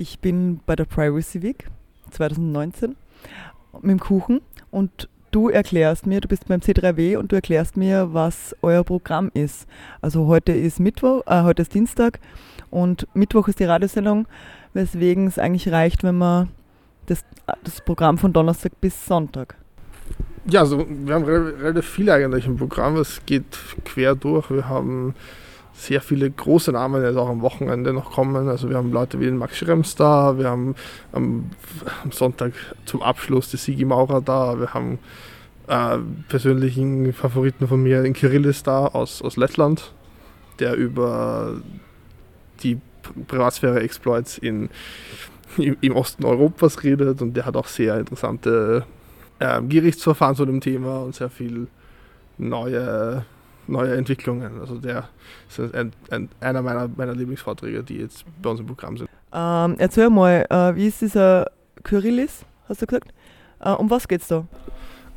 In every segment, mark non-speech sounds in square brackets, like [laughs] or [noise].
Ich bin bei der Privacy Week 2019 mit dem Kuchen und du erklärst mir, du bist beim C3W und du erklärst mir, was euer Programm ist. Also heute ist Mittwoch, äh, heute ist Dienstag und Mittwoch ist die Radiosendung, weswegen es eigentlich reicht, wenn man das, das Programm von Donnerstag bis Sonntag. Ja, also wir haben relativ viel eigentlich im Programm. Es geht quer durch. Wir haben sehr viele große Namen jetzt auch am Wochenende noch kommen. Also wir haben Leute wie den Max Schrems da, wir haben am, am Sonntag zum Abschluss die Sigi Maurer da, wir haben äh, persönlichen Favoriten von mir, den Kirillis da aus, aus Lettland, der über die Privatsphäre-Exploits in, im, Osten Europas redet und der hat auch sehr interessante äh, Gerichtsverfahren zu dem Thema und sehr viel neue neue Entwicklungen. Also der ist ein, ein, einer meiner, meiner Lieblingsvorträge, die jetzt bei uns im Programm sind. Ähm, erzähl mal, äh, wie ist dieser Kyrillis, hast du gesagt? Äh, um was geht es da?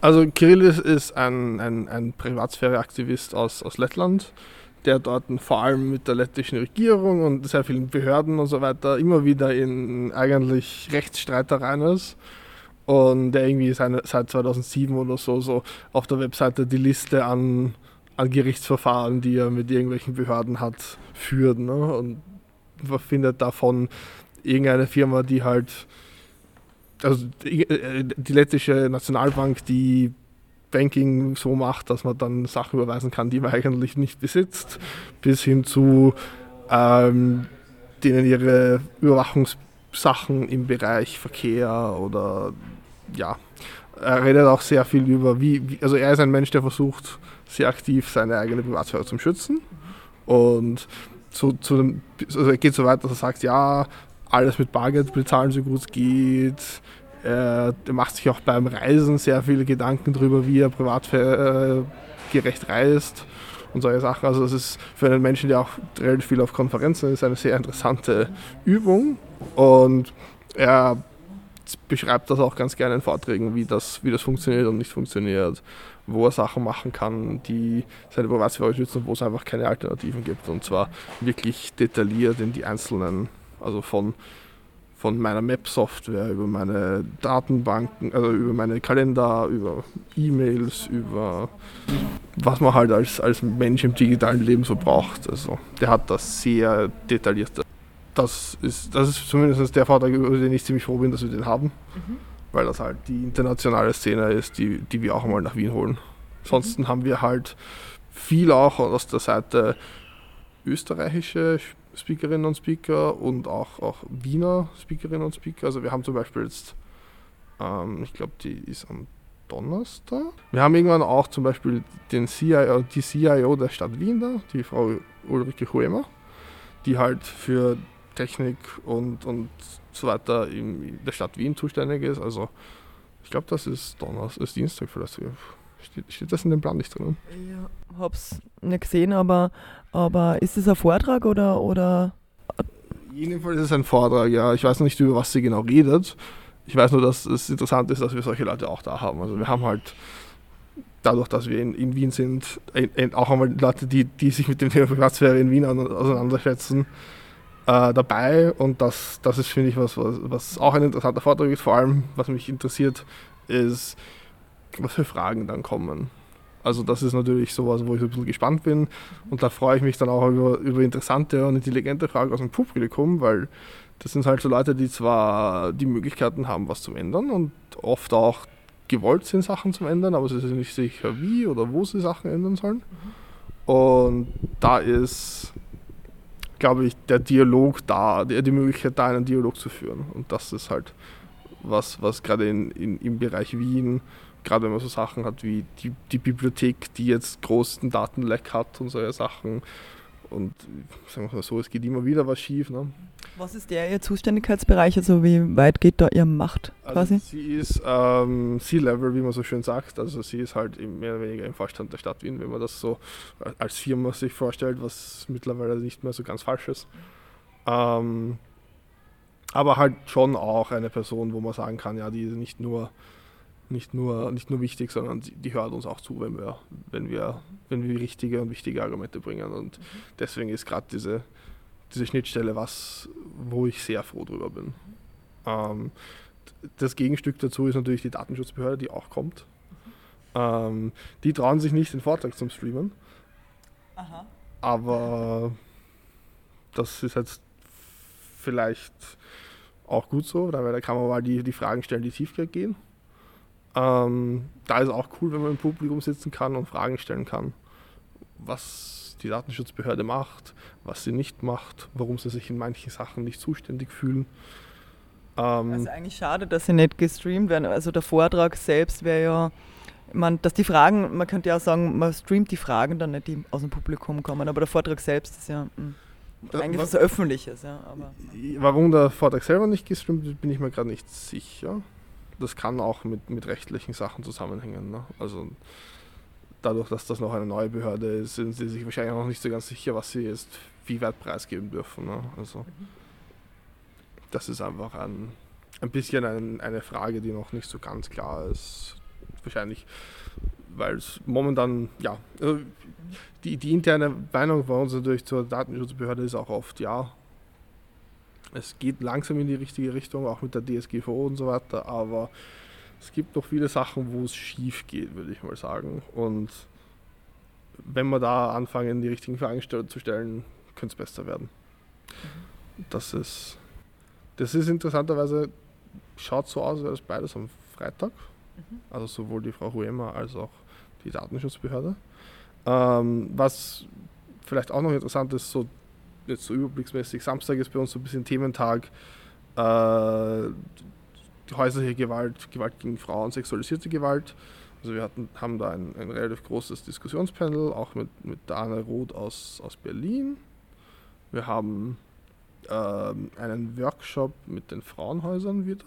Also Kyrillis ist ein, ein, ein Privatsphäre-Aktivist aus, aus Lettland, der dort vor allem mit der lettischen Regierung und sehr vielen Behörden und so weiter immer wieder in eigentlich Rechtsstreitereien ist und der irgendwie seine, seit 2007 oder so, so auf der Webseite die Liste an an Gerichtsverfahren, die er mit irgendwelchen Behörden hat, führt. Ne? Und findet davon irgendeine Firma, die halt, also die, äh, die lettische Nationalbank, die Banking so macht, dass man dann Sachen überweisen kann, die man eigentlich nicht besitzt, bis hin zu ähm, denen ihre Überwachungssachen im Bereich Verkehr oder ja, er redet auch sehr viel über, wie, wie also er ist ein Mensch, der versucht, sehr aktiv seine eigene Privatsphäre zu schützen. Und zu, zu dem, also er geht so weit, dass er sagt, ja, alles mit Bargeld bezahlen, so gut es geht. Er, macht sich auch beim Reisen sehr viele Gedanken darüber, wie er privatgerecht reist und solche Sachen. Also das ist für einen Menschen, der auch relativ viel auf Konferenzen ist, eine sehr interessante Übung. Und er beschreibt das auch ganz gerne in Vorträgen, wie das, wie das funktioniert und nicht funktioniert wo er Sachen machen kann, die seine Privatsphäre schützen wo es einfach keine Alternativen gibt. Und zwar wirklich detailliert in die einzelnen, also von, von meiner Map-Software über meine Datenbanken, also über meine Kalender, über E-Mails, über was man halt als, als Mensch im digitalen Leben so braucht. Also der hat das sehr detailliert. Das ist, das ist zumindest der Vortrag, über den ich ziemlich froh bin, dass wir den haben. Mhm weil das halt die internationale Szene ist, die, die wir auch mal nach Wien holen. Ansonsten mhm. haben wir halt viel auch aus der Seite österreichische Speakerinnen und Speaker und auch, auch Wiener Speakerinnen und Speaker. Also wir haben zum Beispiel jetzt, ähm, ich glaube, die ist am Donnerstag. Wir haben irgendwann auch zum Beispiel den CIO, die CIO der Stadt Wien da, die Frau Ulrike Huemer, die halt für Technik und, und so weiter in der Stadt Wien zuständig ist. Also ich glaube, das ist Donnerstag, ist Dienstag vielleicht. Steht, steht das in dem Plan nicht drin? Ja, hab's nicht gesehen, aber, aber ist es ein Vortrag oder, oder? Jedenfalls ist es ein Vortrag, ja. Ich weiß noch nicht, über was sie genau redet. Ich weiß nur, dass es interessant ist, dass wir solche Leute auch da haben. Also wir haben halt dadurch, dass wir in, in Wien sind, auch einmal Leute, die, die sich mit dem Thema Privatsphäre in Wien auseinandersetzen äh, dabei und das, das ist, finde ich, was, was, was auch ein interessanter Vortrag ist. Vor allem, was mich interessiert, ist, was für Fragen dann kommen. Also das ist natürlich sowas, wo ich ein bisschen gespannt bin und da freue ich mich dann auch über, über interessante und intelligente Fragen aus dem Publikum, weil das sind halt so Leute, die zwar die Möglichkeiten haben, was zu ändern und oft auch gewollt sind, Sachen zu ändern, aber sie sind nicht sicher, wie oder wo sie Sachen ändern sollen. Und da ist glaube ich, der Dialog da, die, Möglichkeit da, einen Dialog zu führen. Und das ist halt was, was gerade in, in, im Bereich Wien, gerade wenn man so Sachen hat wie die, die Bibliothek, die jetzt großen Datenleck hat und solche Sachen. Und sagen wir mal so, es geht immer wieder was schief. Ne? Was ist der Ihr Zuständigkeitsbereich? Also wie weit geht da Ihre Macht quasi? Also sie ist ähm, C-Level, wie man so schön sagt. Also sie ist halt mehr oder weniger im Vorstand der Stadt Wien, wenn man das so als Firma sich vorstellt, was mittlerweile nicht mehr so ganz falsch ist. Ähm, aber halt schon auch eine Person, wo man sagen kann, ja, die ist nicht nur nicht nur, nicht nur wichtig, sondern die, hört uns auch zu, wenn wir, wenn wir, wenn wir richtige und wichtige Argumente bringen. Und deswegen ist gerade diese, diese Schnittstelle was, wo ich sehr froh drüber bin. Ähm, das Gegenstück dazu ist natürlich die Datenschutzbehörde, die auch kommt. Ähm, die trauen sich nicht, den Vortrag zum Streamen. Aha. Aber das ist jetzt vielleicht auch gut so, weil da kann man mal die, die Fragen stellen, die tiefgehend gehen. Ähm, da ist auch cool, wenn man im Publikum sitzen kann und Fragen stellen kann, was die Datenschutzbehörde macht, was sie nicht macht, warum sie sich in manchen Sachen nicht zuständig fühlen. Ähm, also eigentlich schade, dass sie nicht gestreamt werden. Also der Vortrag selbst wäre ja, man, dass die Fragen, man könnte ja auch sagen, man streamt die Fragen dann nicht, die aus dem Publikum kommen, aber der Vortrag selbst ist ja mh, hm, eigentlich was, was Öffentliches. Ja, aber. Warum der Vortrag selber nicht gestreamt wird, bin ich mir gerade nicht sicher das kann auch mit, mit rechtlichen Sachen zusammenhängen. Ne? Also dadurch, dass das noch eine neue Behörde ist, sind sie sich wahrscheinlich noch nicht so ganz sicher, was sie jetzt wie weit preisgeben dürfen. Ne? Also das ist einfach ein, ein bisschen ein, eine Frage, die noch nicht so ganz klar ist. Wahrscheinlich, weil es momentan, ja, also die, die interne Meinung bei uns natürlich zur Datenschutzbehörde ist auch oft, ja, es geht langsam in die richtige Richtung, auch mit der DSGVO und so weiter, aber es gibt noch viele Sachen, wo es schief geht, würde ich mal sagen. Und wenn wir da anfangen, die richtigen Fragen zu stellen, könnte es besser werden. Mhm. Das ist, das ist interessanterweise, schaut so aus, als beides am Freitag. Mhm. Also sowohl die Frau Huema als auch die Datenschutzbehörde. Ähm, was vielleicht auch noch interessant ist, so jetzt so überblicksmäßig, Samstag ist bei uns so ein bisschen Thementag, äh, häusliche Gewalt, Gewalt gegen Frauen, sexualisierte Gewalt. Also wir hatten, haben da ein, ein relativ großes Diskussionspanel, auch mit, mit Dana Roth aus, aus Berlin. Wir haben äh, einen Workshop mit den Frauenhäusern wieder.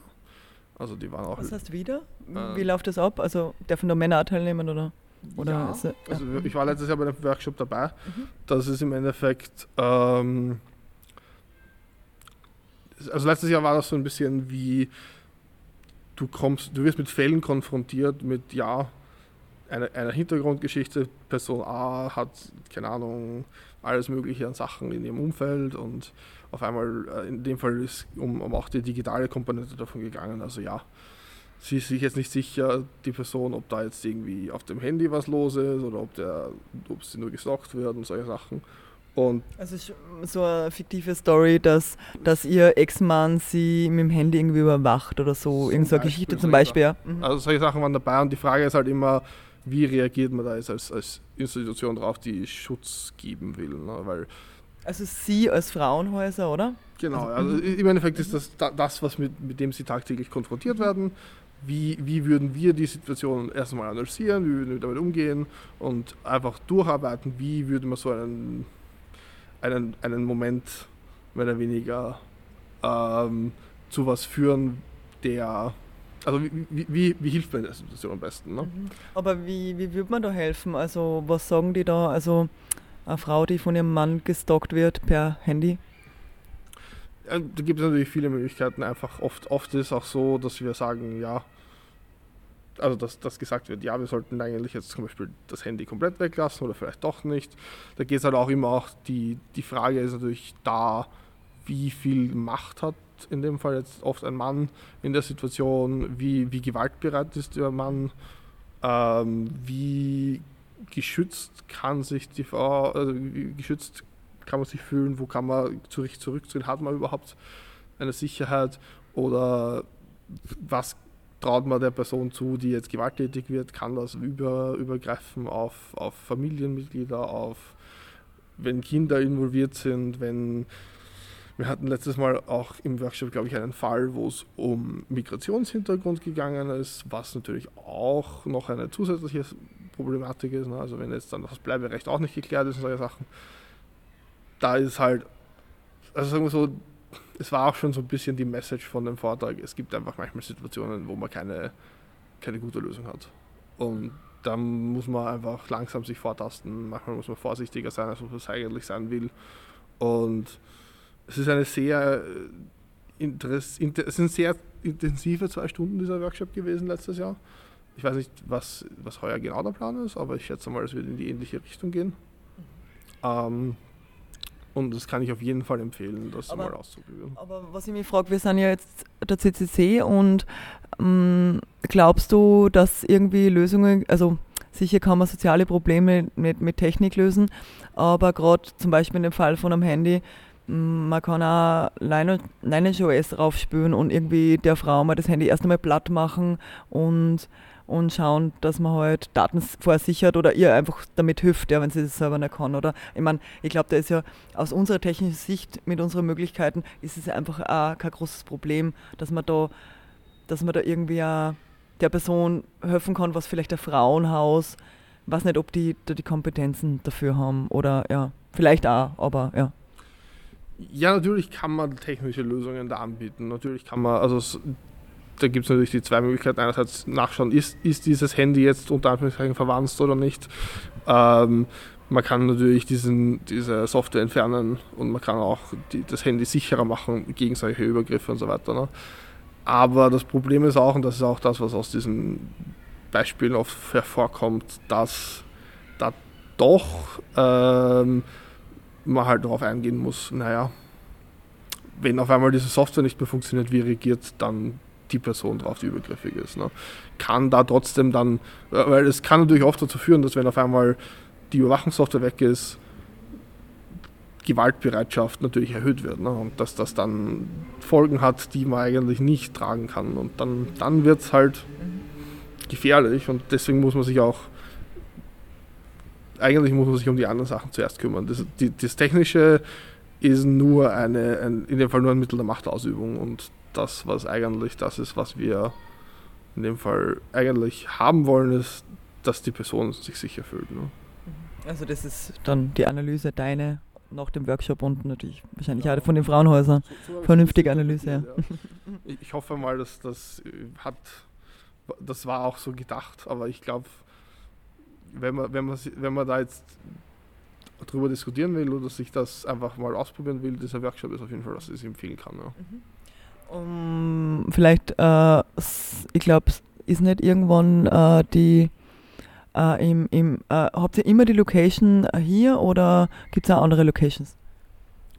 Also die waren auch. Was heißt wieder? Wie äh, läuft das ab? Also dürfen da Männer teilnehmen oder? Oder ja, es, ja. also ich war letztes Jahr bei dem Workshop dabei. Mhm. Das ist im Endeffekt, ähm, also letztes Jahr war das so ein bisschen wie, du kommst, du wirst mit Fällen konfrontiert mit, ja, einer eine Hintergrundgeschichte, Person A hat, keine Ahnung, alles mögliche an Sachen in ihrem Umfeld und auf einmal, äh, in dem Fall ist um, um auch die digitale Komponente davon gegangen, also ja, sie ist sich jetzt nicht sicher, die Person, ob da jetzt irgendwie auf dem Handy was los ist oder ob, der, ob sie nur gestalkt wird und solche Sachen. Und also so eine fiktive Story, dass, dass ihr Ex-Mann sie mit dem Handy irgendwie überwacht oder so, irgendeine so Geschichte zum Beispiel. Ja. Mhm. Also solche Sachen waren dabei und die Frage ist halt immer, wie reagiert man da jetzt als, als Institution drauf, die Schutz geben will. Ne? Weil also Sie als Frauenhäuser, oder? Genau, also, also im Endeffekt ist das das, was mit, mit dem Sie tagtäglich konfrontiert werden wie, wie würden wir die Situation erstmal analysieren, wie würden wir damit umgehen und einfach durcharbeiten, wie würde man so einen, einen, einen Moment mehr oder weniger ähm, zu was führen, der also wie, wie, wie, hilft man in der Situation am besten? Ne? Mhm. Aber wie, wie würde man da helfen? Also was sagen die da? Also eine Frau, die von ihrem Mann gestalkt wird per Handy? Ja, da gibt es natürlich viele Möglichkeiten. Einfach oft, oft ist es auch so, dass wir sagen, ja, also dass, dass gesagt wird, ja, wir sollten eigentlich jetzt zum Beispiel das Handy komplett weglassen oder vielleicht doch nicht. Da geht es halt auch immer auch, die, die Frage ist natürlich da, wie viel Macht hat in dem Fall jetzt oft ein Mann in der Situation, wie, wie gewaltbereit ist der Mann, ähm, wie geschützt kann sich die Frau, also wie geschützt kann man sich fühlen, wo kann man zurück zurückziehen, hat man überhaupt eine Sicherheit? Oder was traut man der Person zu, die jetzt gewalttätig wird, kann das über, übergreifen auf, auf Familienmitglieder, auf wenn Kinder involviert sind, wenn wir hatten letztes Mal auch im Workshop, glaube ich, einen Fall, wo es um Migrationshintergrund gegangen ist, was natürlich auch noch eine zusätzliche Problematik ist. Ne? Also wenn jetzt dann das Bleiberecht auch nicht geklärt ist und solche Sachen, da ist halt, also sagen wir so, es war auch schon so ein bisschen die Message von dem Vortrag. Es gibt einfach manchmal Situationen, wo man keine, keine gute Lösung hat. Und da muss man einfach langsam sich vortasten. Manchmal muss man vorsichtiger sein, als man es eigentlich sein will. Und es ist eine sehr äh, es sind sehr intensive zwei Stunden dieser Workshop gewesen letztes Jahr. Ich weiß nicht, was, was heuer genau der Plan ist, aber ich schätze mal, es wird in die ähnliche Richtung gehen. Ähm, und das kann ich auf jeden Fall empfehlen, das aber, mal auszuprobieren. Aber was ich mich frage, wir sind ja jetzt der CCC und ähm, glaubst du, dass irgendwie Lösungen, also sicher kann man soziale Probleme nicht mit Technik lösen, aber gerade zum Beispiel in dem Fall von einem Handy, man kann auch Lineage OS draufspülen und irgendwie der Frau mal das Handy erst einmal platt machen und und schauen, dass man halt Daten vorsichert oder ihr einfach damit hilft, ja, wenn sie das selber nicht kann. Oder ich meine, ich glaube, da ist ja aus unserer technischen Sicht mit unseren Möglichkeiten ist es einfach auch kein großes Problem, dass man da, dass man da irgendwie der Person helfen kann, was vielleicht ein Frauenhaus, weiß nicht, ob die da die Kompetenzen dafür haben oder ja, vielleicht auch, aber ja. Ja, natürlich kann man technische Lösungen da anbieten. Natürlich kann man, also da gibt es natürlich die zwei Möglichkeiten. Einerseits nachschauen, ist, ist dieses Handy jetzt unter Anführungszeichen verwandt oder nicht. Ähm, man kann natürlich diesen, diese Software entfernen und man kann auch die, das Handy sicherer machen gegen solche Übergriffe und so weiter. Ne? Aber das Problem ist auch, und das ist auch das, was aus diesen Beispielen oft hervorkommt, dass da doch ähm, man halt darauf eingehen muss, naja, wenn auf einmal diese Software nicht mehr funktioniert, wie reagiert dann die Person drauf, die übergriffig ist. Ne? Kann da trotzdem dann, äh, weil es kann natürlich oft dazu führen, dass wenn auf einmal die Überwachungssoftware weg ist, Gewaltbereitschaft natürlich erhöht wird ne? und dass das dann Folgen hat, die man eigentlich nicht tragen kann. Und dann, dann wird es halt gefährlich und deswegen muss man sich auch, eigentlich muss man sich um die anderen Sachen zuerst kümmern. Das, die, das Technische ist nur eine, ein, in dem Fall nur ein Mittel der Machtausübung und das, was eigentlich das ist, was wir in dem Fall eigentlich haben wollen, ist, dass die Person sich sicher fühlt. Ne? Mhm. Also das ist dann die Analyse deine nach dem Workshop und natürlich wahrscheinlich ja. auch von den Frauenhäusern. So, so Vernünftige Analyse, ja. ja. [laughs] Ich hoffe mal, dass das hat, das war auch so gedacht, aber ich glaube, wenn man, wenn, man, wenn man da jetzt drüber diskutieren will oder sich das einfach mal ausprobieren will, dieser Workshop ist auf jeden Fall, dass ich es empfehlen kann. Ja. Mhm. Um, vielleicht, äh, ich glaube, ist nicht irgendwann äh, die, äh, im, im, äh, habt ihr immer die Location hier oder gibt es auch andere Locations?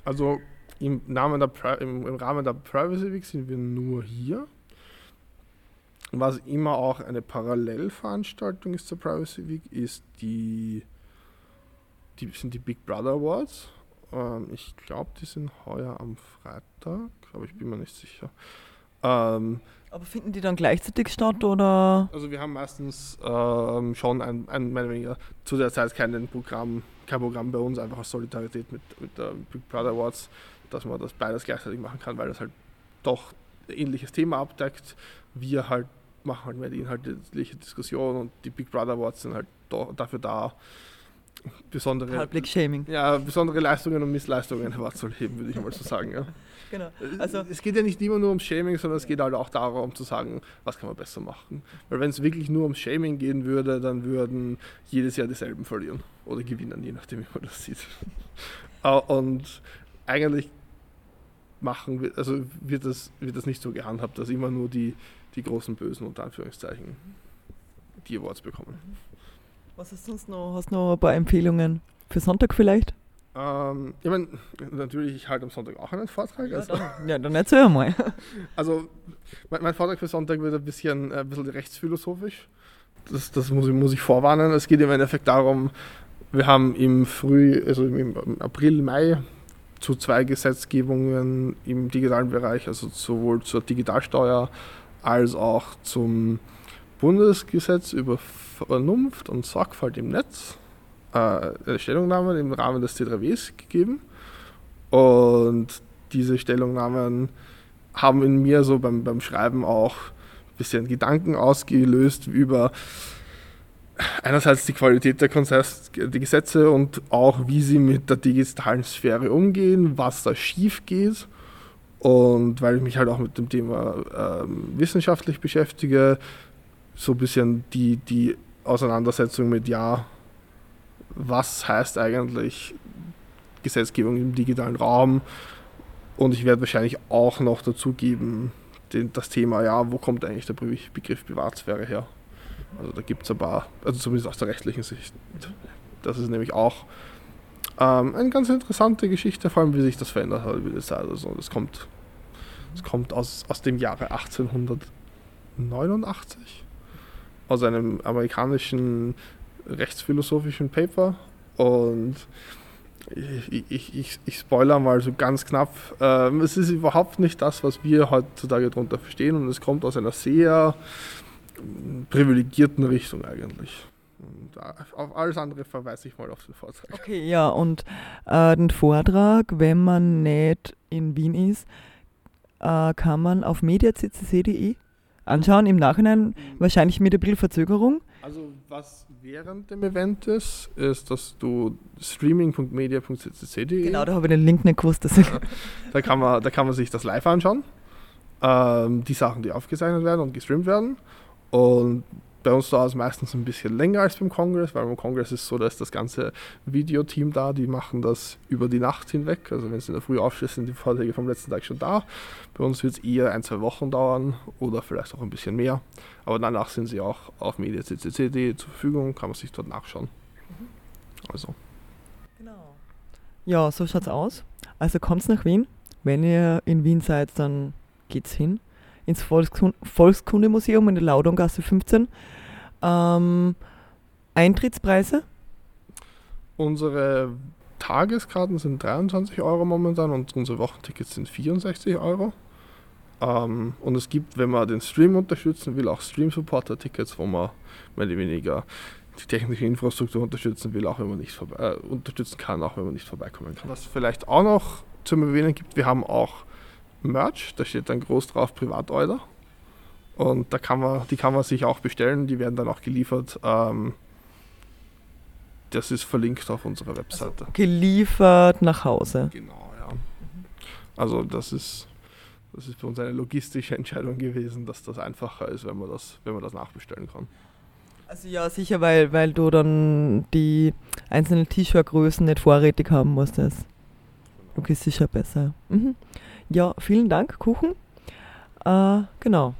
Also im, Namen der, im, im Rahmen der Privacy Week sind wir nur hier. Was immer auch eine Parallelveranstaltung ist zur Privacy Week, ist die, die sind die Big Brother Awards. Ähm, ich glaube, die sind heuer am Freitag, aber ich bin mir nicht sicher. Ähm, aber finden die dann gleichzeitig statt oder? Also wir haben meistens ähm, schon ein, ein mehr oder weniger zu der Zeit kein Programm, kein Programm bei uns, einfach aus Solidarität mit, mit der Big Brother Awards, dass man das beides gleichzeitig machen kann, weil das halt doch ein ähnliches Thema abdeckt. Wir halt machen halt mehr die inhaltliche Diskussion und die Big Brother Awards sind halt dafür da, besondere, Shaming. Ja, besondere Leistungen und Missleistungen hervorzuheben, würde ich mal so sagen. Ja. genau. Also es geht ja nicht immer nur ums Shaming, sondern es geht halt auch darum zu sagen, was kann man besser machen. Weil wenn es wirklich nur ums Shaming gehen würde, dann würden jedes Jahr dieselben verlieren oder gewinnen, je nachdem, wie man das sieht. [laughs] Äh, und eigentlich machen wir, also wird das, wird das nicht so gehandhabt, dass immer nur die, die großen Bösen unter Anführungszeichen die Awards bekommen. Was hast du sonst noch? Hast du noch ein paar Empfehlungen für Sonntag vielleicht? Ähm, ich meine, natürlich, ich halte am Sonntag auch einen Vortrag. Ja, also, dann, ja, dann erzähl mal. [laughs] Also, mein, mein, Vortrag für Sonntag wird ein bisschen, äh, ein bisschen rechtsphilosophisch. Das, das muss, ich, muss ich vorwarnen. Es geht im Endeffekt darum, wir haben im Früh, also im April, Mai zu zwei Gesetzgebungen im digitalen Bereich, also sowohl zur Digitalsteuer als auch zum Bundesgesetz über Vernunft und Sorgfalt im Netz äh, eine Stellungnahme im Rahmen des C3Ws gegeben. Und diese Stellungnahmen haben in mir so beim, beim Schreiben auch ein bisschen Gedanken ausgelöst über einerseits die Qualität der, Konzess, die Gesetze und auch wie sie mit der digitalen Sphäre umgehen, was da schief geht Und weil ich mich halt auch mit dem Thema ähm, wissenschaftlich beschäftige, so ein bisschen die, die Auseinandersetzung mit, ja, was heißt eigentlich Gesetzgebung im digitalen Raum? Und ich werde wahrscheinlich auch noch dazu geben, den, das Thema, ja, wo kommt eigentlich der Begriff Privatsphäre her? Also da gibt es ein paar, also zumindest aus der rechtlichen Sicht. Das ist nämlich auch ähm, eine ganz interessante Geschichte, vor allem wie sich das verändert hat über die Zeit. Also das kommt, das kommt aus, aus dem Jahre 1889, aus einem amerikanischen rechtsphilosophischen Paper und ich, ich, ich, ich spoiler mal so ganz knapp. Ähm, es ist überhaupt nicht das, was wir heutzutage darunter verstehen und es kommt aus einer sehr privilegierten Richtung eigentlich. Und auf alles andere verweise ich mal auf den Vortrag. Okay, ja, und äh, den Vortrag, wenn man nicht in Wien ist, äh, kann man auf mediaccc.de anschauen. Im Nachhinein wahrscheinlich mit ein bisschen Verzögerung. Also was während dem Event ist, ist, dass du streaming.media.ccc.de Genau, da habe ich den Link nicht gewusst. Ja, [laughs] da, kann man, da kann man sich das live anschauen. Ähm, die Sachen, die aufgezeichnet werden und gestreamt werden. Und bei uns dauert es meistens ein bisschen länger als beim Kongress, weil beim Kongress ist es so, dass das ganze Videoteam da, die machen das über die Nacht hinweg. Also wenn es in der Früh aufsteht, sind die Vorträge vom letzten Tag schon da. Bei uns wird es eher ein, zwei Wochen dauern oder vielleicht auch ein bisschen mehr. Aber danach sind sie auch auf mediaccc.de zur Verfügung, kann man sich dort nachschauen. Mhm. Also. Genau. Ja, so schaut es aus. Also kommt nach Wien. Wenn ihr in Wien seid, dann geht's hin ins Volkskund Volkskundemuseum in der Laudongasse 15. Ähm, Eintrittspreise? Unsere Tageskarten sind 23 Euro momentan und unsere Wochentickets sind 64 Euro. Ähm, und es gibt, wenn man den Stream unterstützen will, auch Stream-Supporter-Tickets, wo man mehr oder weniger die technische Infrastruktur unterstützen will, auch wenn man nicht äh, unterstützen kann, auch wenn man nicht vorbeikommen kann. Was vielleicht auch noch zum Erwähnen gibt, wir haben auch Merch, da steht dann groß drauf Privatorder. Und da kann man, die kann man sich auch bestellen, die werden dann auch geliefert. Ähm, das ist verlinkt auf unserer Webseite. Also geliefert nach Hause. Genau, ja. Also das ist, das ist für uns eine logistische Entscheidung gewesen, dass das einfacher ist, wenn man das, wenn man das nachbestellen kann. Also ja, sicher, weil, weil du dann die einzelnen T-Shirt-Größen nicht vorrätig haben musstest. Logistisch ja besser. Mhm. Ja, vielen Dank, Kuchen. Äh, genau.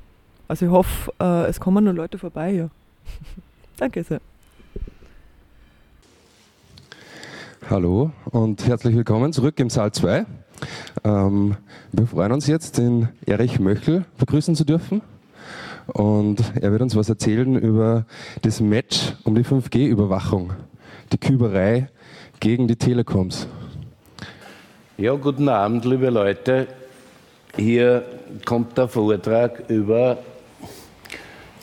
Also ich hoffe, äh, es kommen nur Leute vorbei hier. [laughs] Danke sehr. Hallo und herzlich willkommen zurück im Saal 2. Ähm, wir freuen uns jetzt, den Erich Möchel begrüßen zu dürfen. Und er wird uns was erzählen über das Match um die 5G-Überwachung, die Küberei gegen die Telekoms. Ja, guten Abend, liebe Leute. Hier kommt der Vortrag über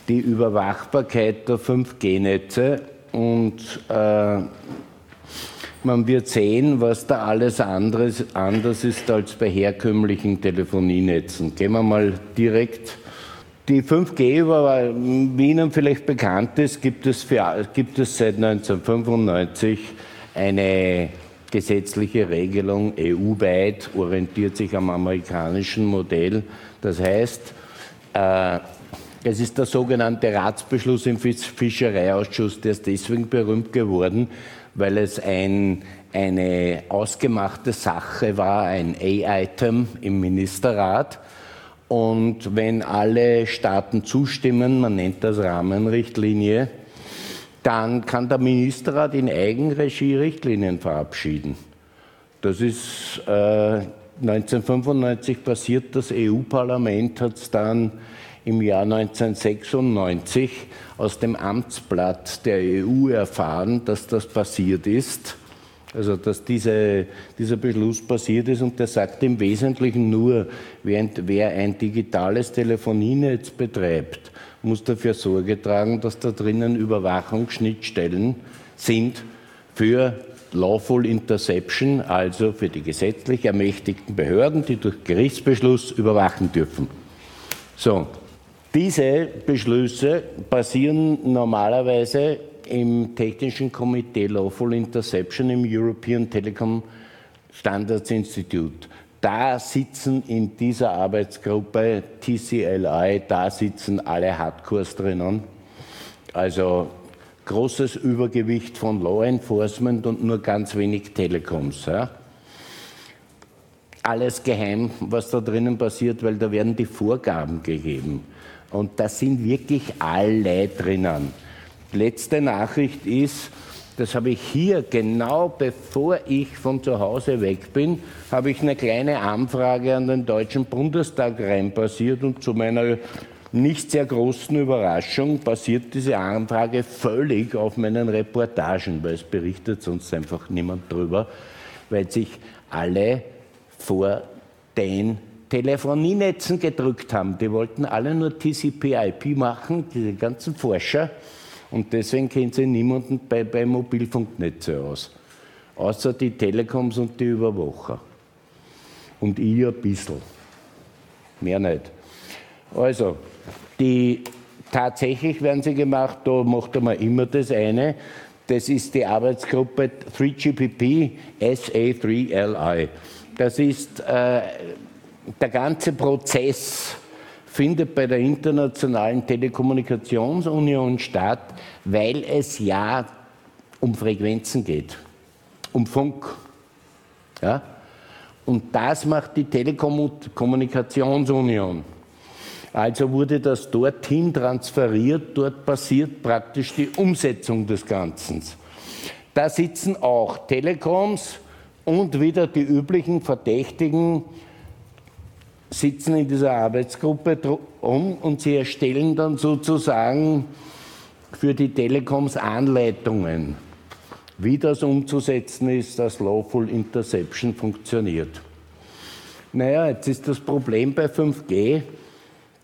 die Überwachbarkeit der 5G-Netze und äh, man wird sehen, was da alles anderes, anders ist als bei herkömmlichen Telefonienetzen. Gehen wir mal direkt. Die 5G, wie Ihnen vielleicht bekannt ist, gibt es, für, gibt es seit 1995 eine gesetzliche Regelung EU-weit, orientiert sich am amerikanischen Modell. Das heißt, äh, es ist der sogenannte Ratsbeschluss im Fischereiausschuss, der ist deswegen berühmt geworden, weil es ein, eine ausgemachte Sache war, ein A-Item im Ministerrat. Und wenn alle Staaten zustimmen, man nennt das Rahmenrichtlinie, dann kann der Ministerrat in Eigenregie Richtlinien verabschieden. Das ist äh, 1995 passiert, das EU-Parlament hat es dann im Jahr 1996 aus dem Amtsblatt der EU erfahren, dass das passiert ist. Also dass diese, dieser Beschluss passiert ist und der sagt im Wesentlichen nur, wer, wer ein digitales Telefonienetz betreibt, muss dafür Sorge tragen, dass da drinnen Überwachungsschnittstellen sind für Lawful Interception, also für die gesetzlich ermächtigten Behörden, die durch Gerichtsbeschluss überwachen dürfen. So, diese Beschlüsse basieren normalerweise im Technischen Komitee Lawful Interception im European Telecom Standards Institute. Da sitzen in dieser Arbeitsgruppe TCLI, da sitzen alle Hardcores drinnen. Also großes Übergewicht von Law Enforcement und nur ganz wenig Telekoms. Ja. Alles geheim, was da drinnen passiert, weil da werden die Vorgaben gegeben. Und da sind wirklich alle drinnen. Letzte Nachricht ist, das habe ich hier, genau bevor ich von zu Hause weg bin, habe ich eine kleine Anfrage an den Deutschen Bundestag reinpassiert und zu meiner nicht sehr großen Überraschung basiert diese Anfrage völlig auf meinen Reportagen, weil es berichtet sonst einfach niemand drüber, weil sich alle vor den Telefonienetzen gedrückt haben. Die wollten alle nur TCP/IP machen, diese ganzen Forscher. Und deswegen kennt sich niemanden bei, bei Mobilfunknetze aus. Außer die Telekoms und die Überwacher. Und ich ein bisschen. Mehr nicht. Also, die, tatsächlich werden sie gemacht, da macht man immer das eine. Das ist die Arbeitsgruppe 3GPP SA3LI. Das ist äh, der ganze Prozess findet bei der Internationalen Telekommunikationsunion statt, weil es ja um Frequenzen geht, um Funk. Ja? Und das macht die Telekommunikationsunion. Also wurde das dorthin transferiert, dort passiert praktisch die Umsetzung des Ganzen. Da sitzen auch Telekoms und wieder die üblichen Verdächtigen sitzen in dieser Arbeitsgruppe um und sie erstellen dann sozusagen für die Telekoms Anleitungen, wie das umzusetzen ist, dass Lawful Interception funktioniert. Naja, jetzt ist das Problem bei 5G,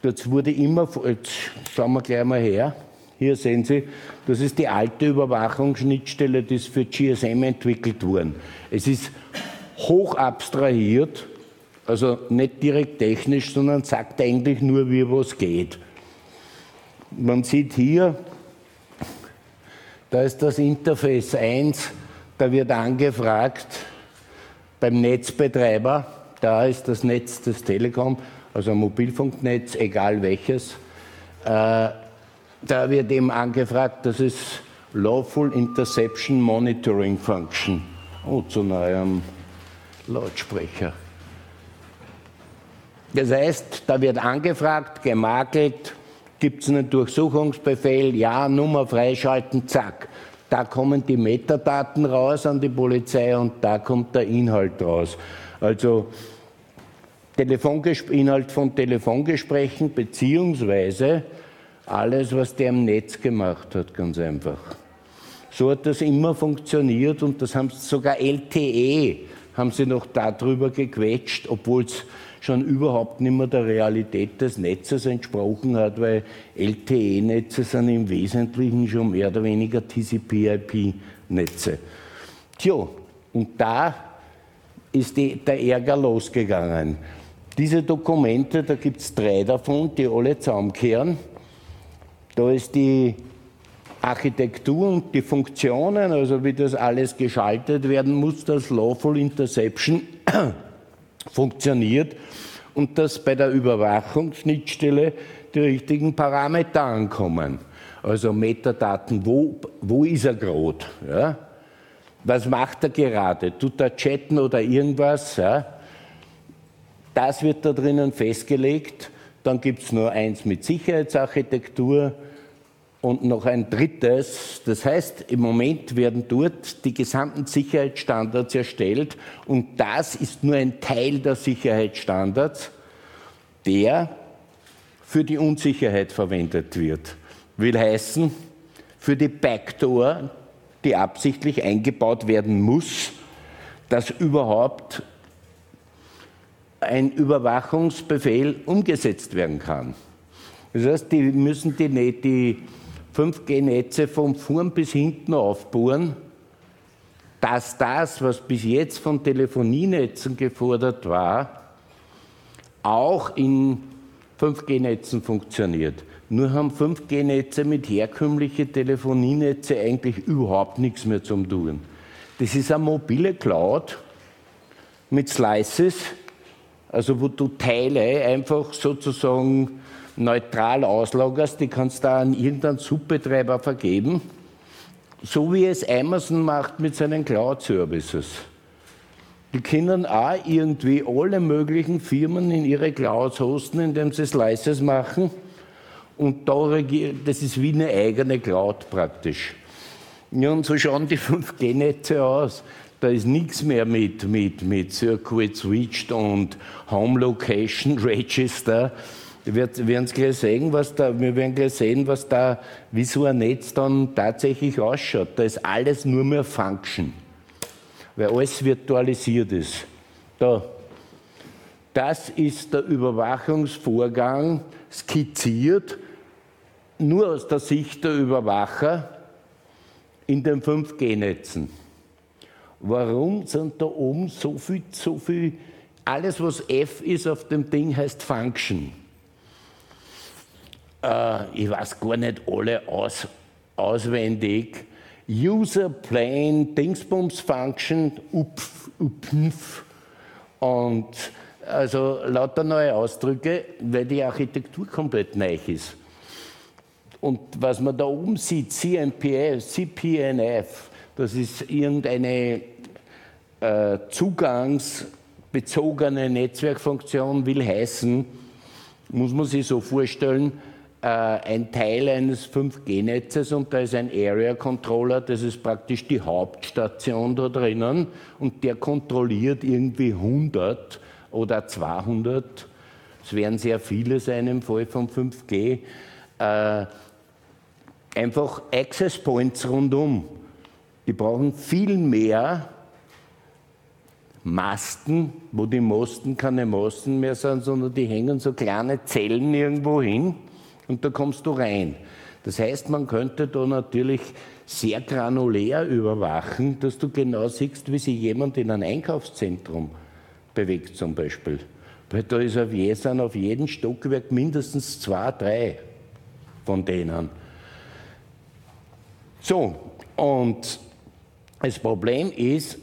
jetzt wurde immer, jetzt schauen wir gleich mal her, hier sehen Sie, das ist die alte Überwachungsschnittstelle, die ist für GSM entwickelt worden. Es ist hoch abstrahiert also nicht direkt technisch, sondern sagt eigentlich nur, wie was geht. Man sieht hier, da ist das Interface 1, da wird angefragt beim Netzbetreiber, da ist das Netz des Telekom, also ein Mobilfunknetz, egal welches. Äh, da wird eben angefragt, das ist Lawful Interception Monitoring Function. Oh, zu neuem Lautsprecher. Das heißt, da wird angefragt, gemakelt, gibt es einen Durchsuchungsbefehl, ja, Nummer freischalten, zack. Da kommen die Metadaten raus an die Polizei und da kommt der Inhalt raus. Also Inhalt von Telefongesprächen beziehungsweise alles, was der im Netz gemacht hat, ganz einfach. So hat das immer funktioniert und das haben sogar LTE haben sie noch darüber gequetscht, obwohl es schon überhaupt nicht mehr der Realität des Netzes entsprochen hat, weil LTE-Netze sind im Wesentlichen schon mehr oder weniger TCP-IP-Netze. Tja, und da ist die, der Ärger losgegangen. Diese Dokumente, da gibt es drei davon, die alle zusammenkehren. Da ist die Architektur und die Funktionen, also wie das alles geschaltet werden muss, das Lawful Interception [coughs] funktioniert und dass bei der Überwachungsschnittstelle die richtigen Parameter ankommen. Also Metadaten, wo, wo ist er gerade? Ja? Was macht er gerade? Tut er chatten oder irgendwas? Ja? Das wird da drinnen festgelegt. Dann gibt es nur eins mit Sicherheitsarchitektur und noch ein drittes. Das heißt, im Moment werden dort die gesamten Sicherheitsstandards erstellt und das ist nur ein Teil der Sicherheitsstandards, der für die Unsicherheit verwendet wird. Will heißen, für die Backdoor, die absichtlich eingebaut werden muss, dass überhaupt ein Überwachungsbefehl umgesetzt werden kann. Das heißt, die müssen die, die 5G-Netze von vorn bis hinten aufbohren, dass das, was bis jetzt von Telefonienetzen gefordert war, auch in 5G-Netzen funktioniert. Nur haben 5G-Netze mit herkömmlichen Telefonienetze eigentlich überhaupt nichts mehr zum tun. Das ist eine mobile Cloud mit Slices, also wo du Teile einfach sozusagen neutral auslagerst, die kannst du an irgendeinen Subbetreiber vergeben, so wie es Amazon macht mit seinen Cloud-Services. Die können auch irgendwie alle möglichen Firmen in ihre Clouds hosten, indem sie Slices machen. Und da das ist wie eine eigene Cloud praktisch. Ja, und so schauen die [laughs] 5G-Netze aus. Da ist nichts mehr mit, mit, mit Circuit Switched und Home Location [laughs] Register. Wir werden gleich sehen, was da, wir werden gleich sehen, was da, wie so ein Netz dann tatsächlich ausschaut. Da ist alles nur mehr Function weil alles virtualisiert ist. Da. Das ist der Überwachungsvorgang skizziert, nur aus der Sicht der Überwacher in den 5G-Netzen. Warum sind da oben so viel, so viel, alles was F ist auf dem Ding heißt Function. Äh, ich weiß gar nicht alle aus, auswendig. User Plane Dingsbums Function upf, upf. und also lauter neue Ausdrücke, weil die Architektur komplett neu ist. Und was man da oben sieht, CMPF, CPNF, das ist irgendeine äh, zugangsbezogene Netzwerkfunktion, will heißen, muss man sich so vorstellen, ein Teil eines 5G-Netzes und da ist ein Area Controller, das ist praktisch die Hauptstation da drinnen und der kontrolliert irgendwie 100 oder 200, es werden sehr viele sein im Fall von 5G, äh, einfach Access Points rundum. Die brauchen viel mehr Masten, wo die Masten keine Masten mehr sind, sondern die hängen so kleine Zellen irgendwo hin und da kommst du rein. Das heißt, man könnte da natürlich sehr granulär überwachen, dass du genau siehst, wie sich jemand in ein Einkaufszentrum bewegt zum Beispiel. Weil da ist auf, sind auf jedem Stockwerk mindestens zwei, drei von denen. So, und das Problem ist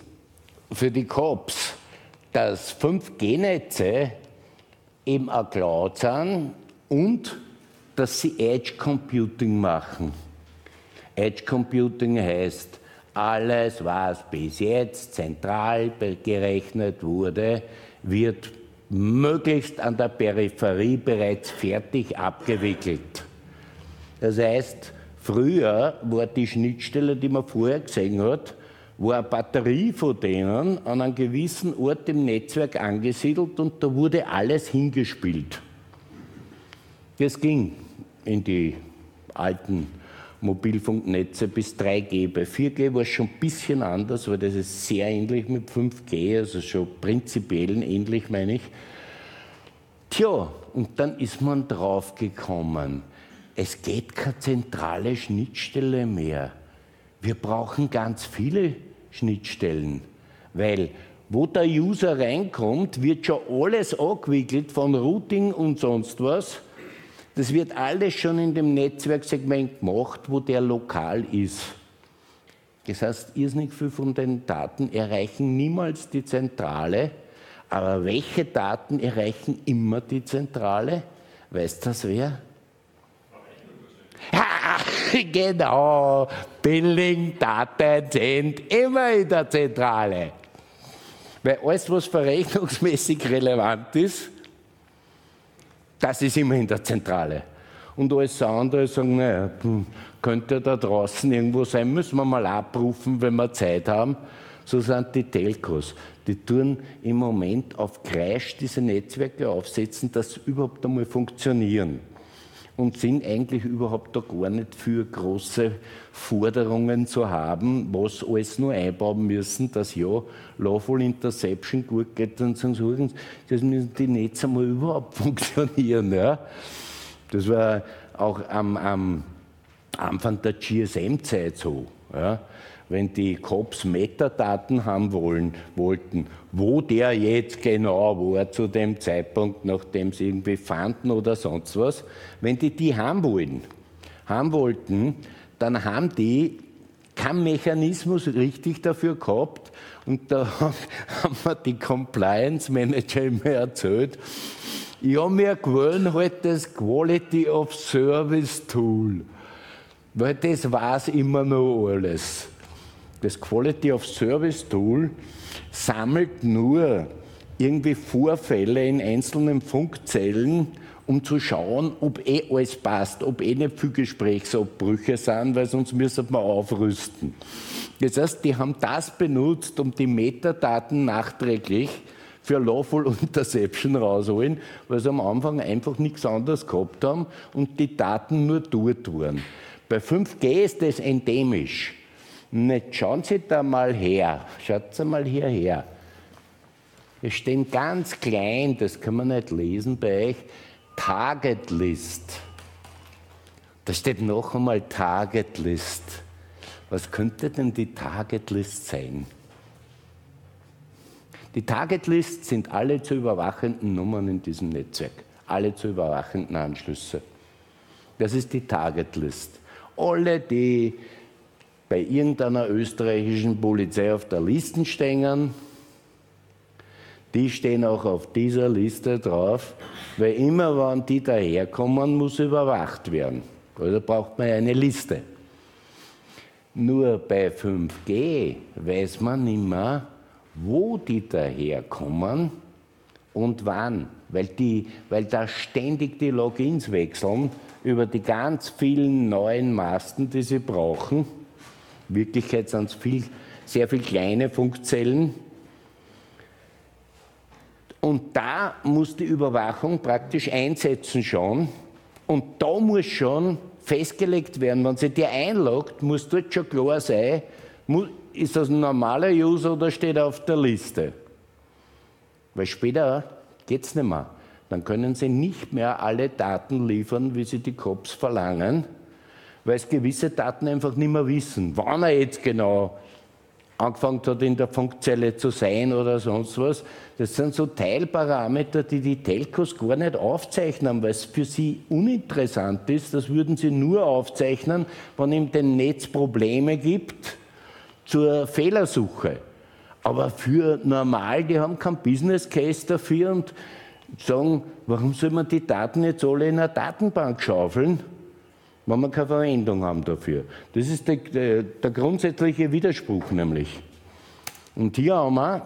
für die Cops, dass 5G-Netze eben auch Cloud sind und dass sie Edge Computing machen. Edge Computing heißt, alles, was bis jetzt zentral gerechnet wurde, wird möglichst an der Peripherie bereits fertig abgewickelt. Das heißt, früher war die Schnittstelle, die man vorher gesehen hat, war eine Batterie von denen an einem gewissen Ort im Netzwerk angesiedelt und da wurde alles hingespielt. Das ging in die alten Mobilfunknetze bis 3G. Bei 4G war es schon ein bisschen anders, weil das ist sehr ähnlich mit 5G, also schon prinzipiell ähnlich, meine ich. Tja, und dann ist man draufgekommen, es geht keine zentrale Schnittstelle mehr. Wir brauchen ganz viele Schnittstellen, weil wo der User reinkommt, wird schon alles angewickelt von Routing und sonst was das wird alles schon in dem Netzwerksegment gemacht, wo der lokal ist. Das heißt, irrsinnig viel von den Daten erreichen niemals die Zentrale, aber welche Daten erreichen immer die Zentrale? Weißt du das wer? Ja, [laughs] genau, Billing-Daten sind immer in der Zentrale. Weil alles, was verrechnungsmäßig relevant ist, das ist immer in der Zentrale. Und alles andere sagen, naja, könnte da draußen irgendwo sein, müssen wir mal abrufen, wenn wir Zeit haben. So sind die Telcos. Die tun im Moment auf Kreisch diese Netzwerke aufsetzen, dass sie überhaupt einmal funktionieren und sind eigentlich überhaupt da gar nicht für große Forderungen zu haben, was alles nur einbauen müssen, dass ja Lawful Interception gut geht, dann sagen sie, das müssen die Netze mal überhaupt [laughs] funktionieren. Ja. Das war auch am, am Anfang der GSM-Zeit so. Ja wenn die Cops Metadaten haben wollen, wollten, wo der jetzt genau war zu dem Zeitpunkt, nachdem sie irgendwie fanden oder sonst was, wenn die die haben wollen, haben wollten, dann haben die keinen Mechanismus richtig dafür gehabt. Und da [laughs] haben mir die Compliance Manager immer erzählt, ich habe mir gewöhnt halt das Quality of Service Tool, weil das weiß immer noch alles. Das Quality of Service Tool sammelt nur irgendwie Vorfälle in einzelnen Funkzellen, um zu schauen, ob eh alles passt, ob eh nicht viel Gesprächsabbrüche sind, weil sonst müssen wir aufrüsten. Das heißt, die haben das benutzt, um die Metadaten nachträglich für Lawful [laughs] Interception rausholen, weil sie am Anfang einfach nichts anderes gehabt haben und die Daten nur dort waren. Bei 5G ist das endemisch. Nicht, schauen Sie da mal her, schaut Sie mal hierher. Es stehen ganz klein, das kann man nicht lesen bei euch, Target List. Da steht noch einmal Target List. Was könnte denn die Target List sein? Die Target List sind alle zu überwachenden Nummern in diesem Netzwerk, alle zu überwachenden Anschlüsse. Das ist die Target List. Alle, die bei irgendeiner österreichischen Polizei auf der Liste stehen, die stehen auch auf dieser Liste drauf, weil immer, wenn die daherkommen, muss überwacht werden. Also braucht man eine Liste. Nur bei 5G weiß man mehr, wo die daherkommen und wann, weil, die, weil da ständig die Logins wechseln über die ganz vielen neuen Masten, die sie brauchen. In Wirklichkeit sind es viel, sehr viele kleine Funkzellen, und da muss die Überwachung praktisch einsetzen schon. Und da muss schon festgelegt werden, wenn sie dir einloggt, muss dort schon klar sein, ist das ein normaler User oder steht er auf der Liste. Weil später geht es nicht mehr. Dann können sie nicht mehr alle Daten liefern, wie sie die Cops verlangen, weil es gewisse Daten einfach nicht mehr wissen. Wann er jetzt genau angefangen hat, in der Funkzelle zu sein oder sonst was. Das sind so Teilparameter, die die Telcos gar nicht aufzeichnen, weil es für sie uninteressant ist. Das würden sie nur aufzeichnen, wenn ihm dem Netz Probleme gibt zur Fehlersuche. Aber für normal, die haben keinen Business Case dafür und sagen, warum soll man die Daten jetzt alle in einer Datenbank schaufeln? Wenn wir keine Verwendung haben dafür. Das ist der, der, der grundsätzliche Widerspruch nämlich. Und hier haben wir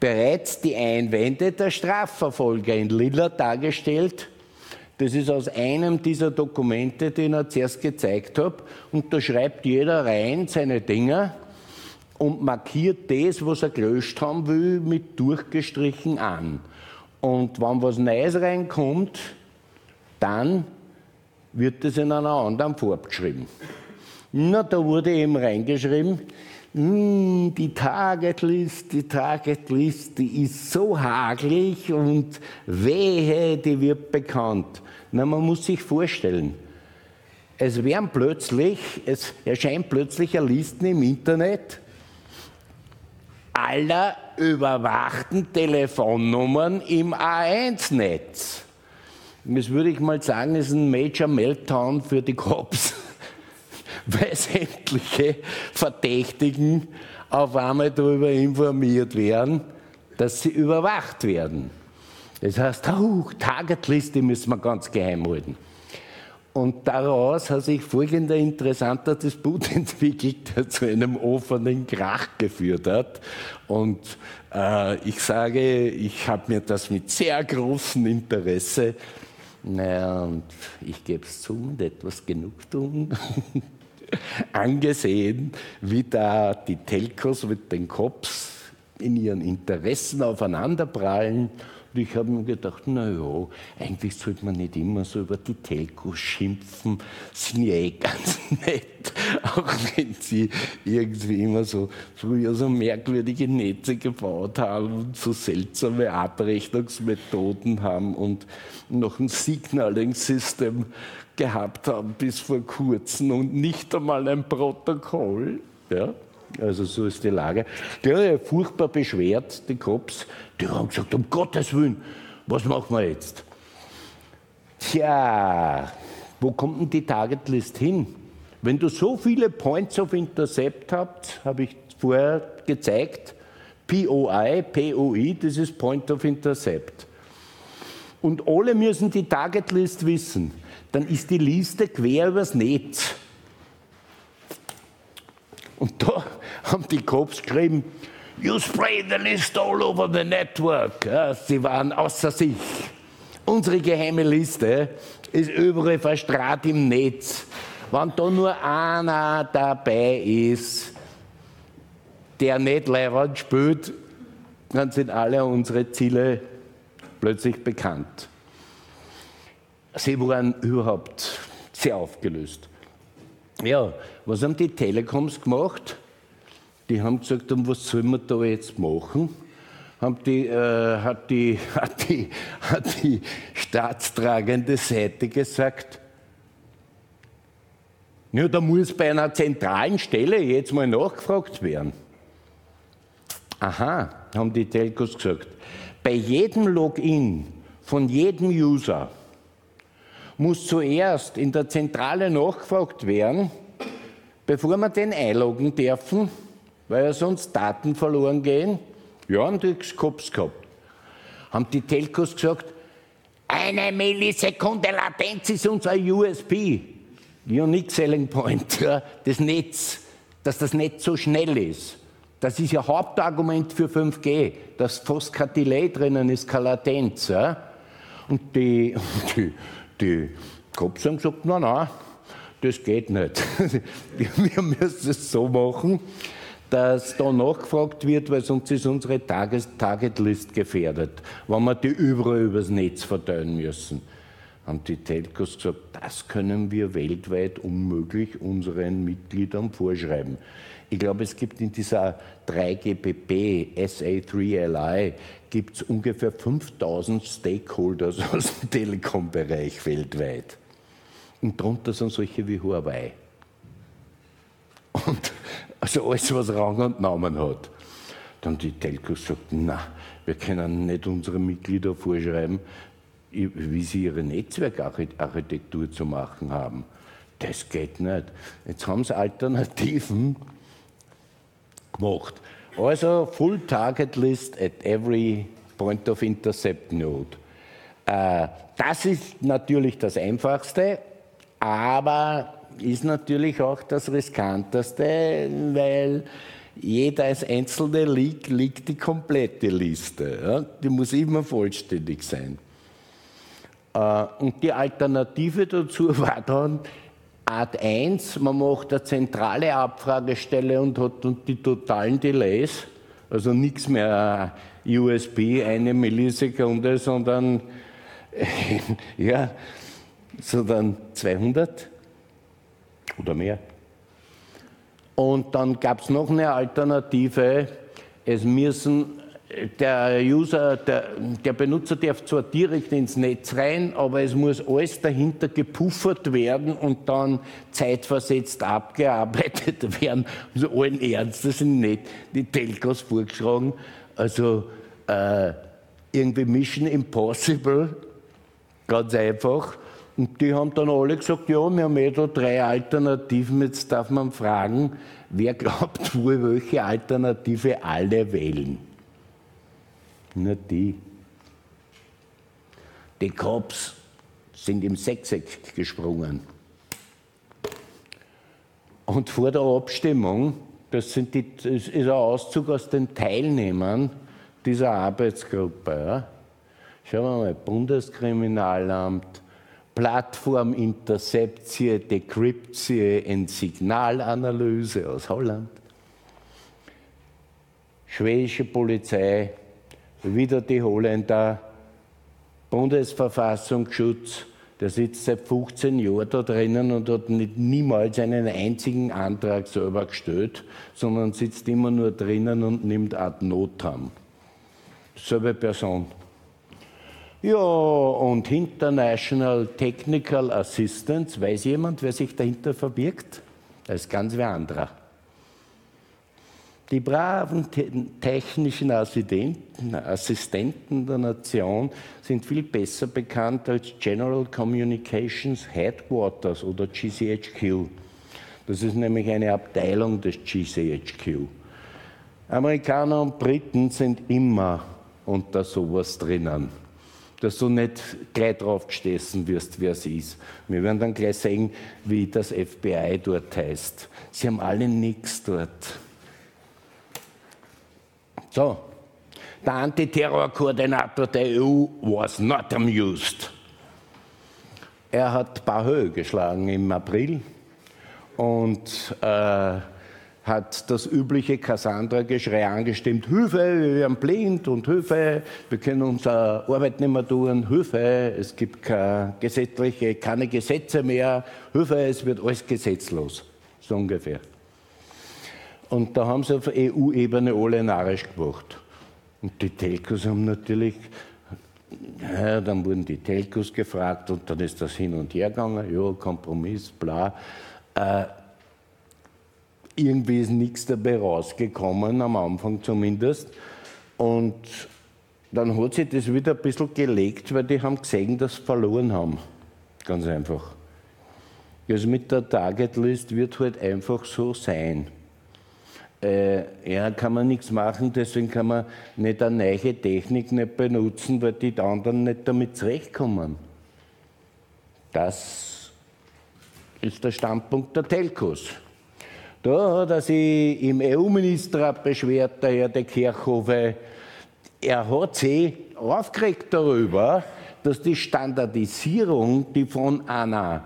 bereits die Einwände der Strafverfolger in Lilla dargestellt. Das ist aus einem dieser Dokumente, den er zuerst gezeigt habe. Und da schreibt jeder rein seine Dinge und markiert das, was er gelöscht haben will, mit durchgestrichen an. Und wenn was Neues reinkommt, dann wird das in einer anderen Farbe geschrieben. Na, da wurde eben reingeschrieben, hm, die Targetlist, die Targetlist, die ist so hagelig und wehe, die wird bekannt. Na, man muss sich vorstellen, es werden plötzlich, es erscheint plötzlich eine Liste im Internet aller überwachten Telefonnummern im A1-Netz. Das würde ich mal sagen, ist ein Major Meltdown für die Cops, [laughs] weil sämtliche Verdächtigen auf einmal darüber informiert werden, dass sie überwacht werden. Das heißt, oh, Targetliste müssen wir ganz geheim halten. Und daraus hat sich folgender interessanter Disput [laughs] entwickelt, der zu einem offenen Krach geführt hat. Und äh, ich sage, ich habe mir das mit sehr großem Interesse naja, und ich gebe es zu, mit etwas Genugtuung [laughs] angesehen, wie da die Telcos mit den Cops in ihren Interessen aufeinanderprallen und ich habe mir gedacht, na ja, eigentlich sollte man nicht immer so über die Telcos schimpfen, sind ja eh ganz [laughs] nett, auch wenn sie irgendwie immer so früher so merkwürdige Netze gebaut haben und so seltsame Abrechnungsmethoden haben und noch ein Signaling-System gehabt haben bis vor kurzem und nicht einmal ein Protokoll. Ja? Also so ist die Lage. Die haben ja furchtbar beschwert, die Cops. Die haben gesagt, um Gottes Willen, was machen wir jetzt? Tja, wo kommt denn die Targetlist hin? Wenn du so viele Points of Intercept habt, habe ich vorher gezeigt, POI, POI, das ist Point of Intercept. Und alle müssen die Target List wissen. Dann ist die Liste quer übers Netz. Und da [laughs] haben die Cops geschrieben, You spray the list all over the network. Ja, sie waren außer sich. Unsere geheime Liste ist überall verstrahlt im Netz. Wenn da nur einer dabei ist, der nicht Lehrern spielt, dann sind alle unsere Ziele plötzlich bekannt. Sie waren überhaupt sehr aufgelöst. Ja, was haben die Telekoms gemacht? Die haben gesagt, um was sollen wir da jetzt machen? Die, äh, hat, die, [laughs] hat, die, hat die staatstragende Seite gesagt, ja, da muss bei einer zentralen Stelle jetzt mal nachgefragt werden. Aha, haben die Telcos gesagt. Bei jedem Login von jedem User muss zuerst in der Zentrale nachgefragt werden, bevor wir den einloggen dürfen, weil ja sonst Daten verloren gehen. Ja, haben die Kops gehabt. Haben die Telcos gesagt, eine Millisekunde Latenz ist unser USP, Unique Selling Point, [laughs] ja, das Netz, dass das Netz so schnell ist. Das ist ja Hauptargument für 5G, dass fast kein Delay drinnen ist, keine Latenz. Ja? Und die, [laughs] die, die Cops haben gesagt, nein, nein, das geht nicht. [laughs] Wir müssen es so machen, dass da nachgefragt wird, weil sonst ist unsere Tages Targetlist gefährdet, wenn wir die überall übers Netz verteilen müssen. Haben die Telcos gesagt, das können wir weltweit unmöglich unseren Mitgliedern vorschreiben. Ich glaube, es gibt in dieser 3GPP SA3LI gibt es ungefähr 5000 Stakeholders [laughs] aus dem Telekom-Bereich weltweit. Und darunter sind solche wie Huawei. Also alles, was Rang und Namen hat. Dann die Telcos sagten, na, wir können nicht unsere Mitglieder vorschreiben, wie sie ihre Netzwerkarchitektur zu machen haben. Das geht nicht. Jetzt haben sie Alternativen gemacht. Also Full Target List at every point of intercept node. Äh, das ist natürlich das Einfachste, aber ist natürlich auch das Riskanteste, weil jeder als einzelne liegt, liegt die komplette Liste. Ja? Die muss immer vollständig sein. Äh, und die Alternative dazu [laughs] war dann, Art 1, man macht eine zentrale Abfragestelle und hat die totalen Delays, also nichts mehr USB, eine Millisekunde, sondern, [laughs] ja, sondern 200 oder mehr. Und dann gab es noch eine Alternative, es müssen der User, der, der, Benutzer darf zwar direkt ins Netz rein, aber es muss alles dahinter gepuffert werden und dann zeitversetzt abgearbeitet [laughs] werden. Also allen Ernstes sind nicht die Telcos vorgeschlagen. Also äh, irgendwie Mission Impossible, ganz einfach. Und die haben dann alle gesagt, ja, wir haben eh da drei Alternativen, jetzt darf man fragen, wer glaubt wohl, welche Alternative alle wählen. Nur die. Die Cops sind im Sechseck gesprungen. Und vor der Abstimmung, das, sind die, das ist ein Auszug aus den Teilnehmern dieser Arbeitsgruppe. Ja. Schauen wir mal, Bundeskriminalamt, Plattform Interceptie, Decryptie und Signalanalyse aus Holland, schwedische Polizei, wieder die Holländer, Bundesverfassungsschutz, der sitzt seit 15 Jahren da drinnen und hat nicht, niemals einen einzigen Antrag selber gestellt, sondern sitzt immer nur drinnen und nimmt ad notam. Selbe Person. Ja, und International Technical Assistance, weiß jemand, wer sich dahinter verbirgt? Das ist ganz wer anderer. Die braven technischen Assistenten, Assistenten der Nation sind viel besser bekannt als General Communications Headquarters oder GCHQ. Das ist nämlich eine Abteilung des GCHQ. Amerikaner und Briten sind immer unter sowas drinnen, dass du nicht gleich drauf gestessen wirst, wer es ist. Wir werden dann gleich sehen, wie das FBI dort heißt. Sie haben alle nichts dort. So, der Antiterrorkoordinator der EU was not amused. Er hat Bahö geschlagen im April und äh, hat das übliche Cassandra-Geschrei angestimmt, Hilfe, wir werden blind und Hilfe, wir können unsere Arbeit nicht mehr tun, Hilfe, es gibt keine gesetzliche, keine Gesetze mehr, Hilfe, es wird alles gesetzlos, so ungefähr. Und da haben sie auf EU-Ebene alle narrisch gemacht. Und die Telcos haben natürlich, ja, dann wurden die Telcos gefragt und dann ist das hin und her gegangen, ja, Kompromiss, bla. Äh, irgendwie ist nichts dabei rausgekommen, am Anfang zumindest. Und dann hat sich das wieder ein bisschen gelegt, weil die haben gesehen, dass sie verloren haben. Ganz einfach. Also mit der Targetlist wird halt einfach so sein. Äh, ja, kann man nichts machen, deswegen kann man nicht eine neue Technik nicht benutzen, weil die anderen nicht damit zurechtkommen. Das ist der Standpunkt der Telcos. Da hat er sich im EU-Ministerrat beschwert, der Herr de Kirchhofe. Er hat sich aufgeregt darüber, dass die Standardisierung, die von einer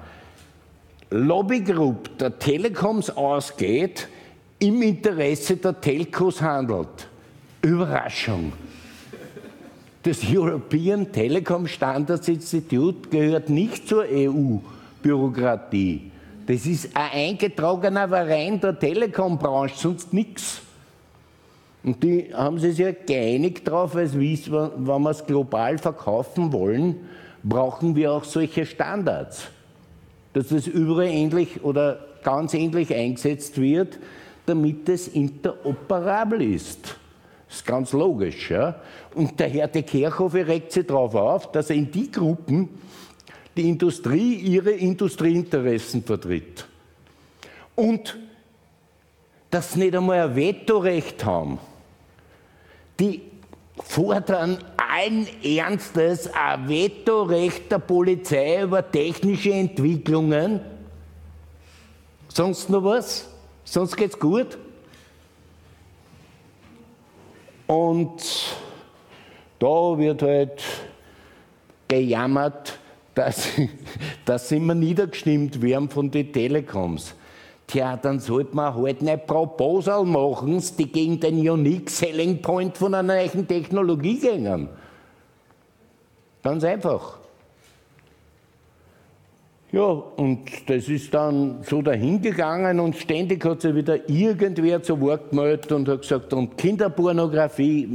Lobbygruppe der Telekoms ausgeht, im Interesse der Telcos handelt. Überraschung. Das European Telecom Standards Institute gehört nicht zur EU-Bürokratie. Das ist ein eingetragener Verein der Telekom-Branche, sonst nichts. Und die haben sich ja geeinigt darauf, wissen, wenn wir es global verkaufen wollen, brauchen wir auch solche Standards. Dass das überall ähnlich oder ganz ähnlich eingesetzt wird, damit es interoperabel ist. Das ist ganz logisch. Ja? Und der Herr de Kerchhofe regt sich darauf auf, dass er in die Gruppen, die Industrie ihre Industrieinteressen vertritt. Und dass sie nicht einmal ein Vetorecht haben. Die fordern allen Ernstes ein Vetorecht der Polizei über technische Entwicklungen. Sonst noch was? Sonst geht's gut. Und da wird halt gejammert, dass, [laughs] dass immer niedergestimmt werden von den Telekoms. Tja, dann sollte man halt eine Proposal machen, die gegen den Unique Selling Point von einer neuen Technologie gehen. Ganz einfach. Ja, und das ist dann so dahingegangen und ständig hat sich wieder irgendwer zu Wort gemeldet und hat gesagt, und Kinderpornografie,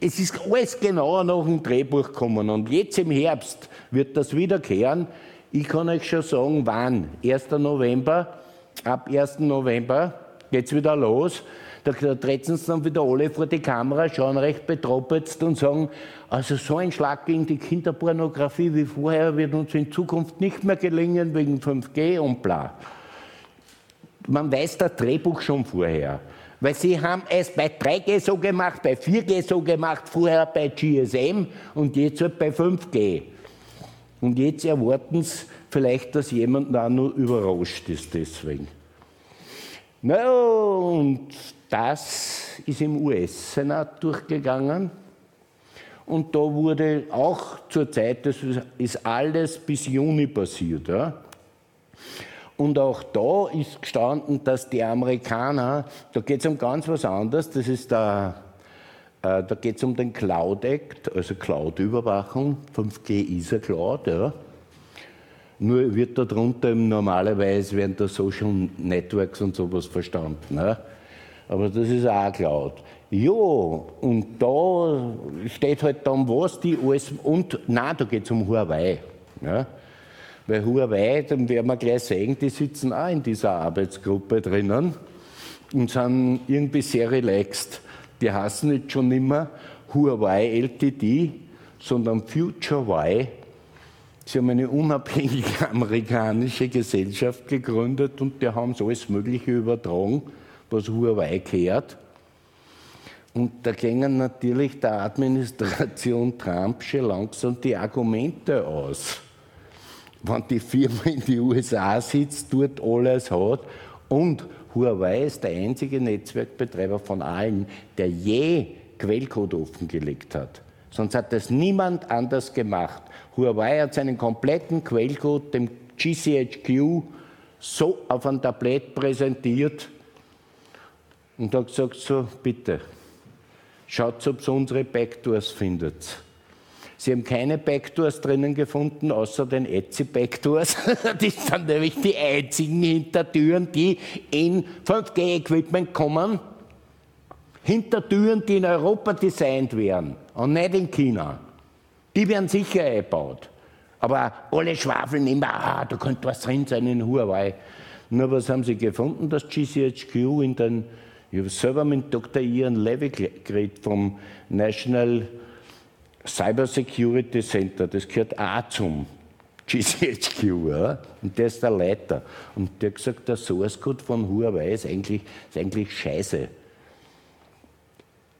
es ist alles genauer nach dem Drehbuch gekommen. Und jetzt im Herbst wird das wiederkehren. Ich kann euch schon sagen, wann. 1. November, ab 1. November geht's wieder los. Da, da treten sie dann wieder alle vor die Kamera, schauen recht betroppelt und sagen, also so ein Schlag gegen die Kinderpornografie wie vorher wird uns in Zukunft nicht mehr gelingen wegen 5G und bla. Man weiß das Drehbuch schon vorher. Weil sie haben es bei 3G so gemacht, bei 4G so gemacht, vorher bei GSM und jetzt halt bei 5G. Und jetzt erwarten sie vielleicht, dass jemand da nur überrascht ist deswegen. Na, und das ist im US-Senat durchgegangen. Und da wurde auch zur Zeit, das ist alles bis Juni passiert. Ja. Und auch da ist gestanden, dass die Amerikaner, da geht es um ganz was anderes, das ist der, äh, da geht es um den Cloud Act, also Cloud-Überwachung, 5G ist ja Cloud, ja. Nur wird darunter normalerweise während der Social Networks und sowas verstanden. Ja. Aber das ist auch Cloud. Ja, und da steht halt dann was, die alles, und nein, da geht es um Huawei. Ja. Weil Huawei, dann werden wir gleich sehen, die sitzen auch in dieser Arbeitsgruppe drinnen und sind irgendwie sehr relaxed. Die heißen jetzt schon mehr Huawei LTD, sondern FutureY. Sie haben eine unabhängige [laughs] amerikanische Gesellschaft gegründet und die haben so alles Mögliche übertragen, was Huawei gehört. Und da gingen natürlich der Administration Trump schon langsam die Argumente aus. Wenn die Firma in die USA sitzt, dort alles hat und Huawei ist der einzige Netzwerkbetreiber von allen, der je Quellcode offengelegt hat. Sonst hat das niemand anders gemacht. Huawei hat seinen kompletten Quellcode dem GCHQ so auf ein Tablett präsentiert und hat gesagt, so bitte, schaut, ob ihr unsere Backdoors findet. Sie haben keine Backdoors drinnen gefunden, außer den Etsy-Backdoors. Das [laughs] sind nämlich die einzigen Hintertüren, die in 5G-Equipment kommen. Hintertüren, die in Europa designt werden und nicht in China. Die werden sicher eingebaut. Aber alle schwafeln immer, ah, da könnte was drin sein in Huawei. Nur was haben sie gefunden? Das GCHQ in den, ich habe selber mit Dr. Ian Levy geredet vom National Cyber Security Center, das gehört auch zum GCHQ, ja? und der ist der Leiter. Und der hat gesagt, der Source Code von Huawei ist eigentlich, ist eigentlich scheiße.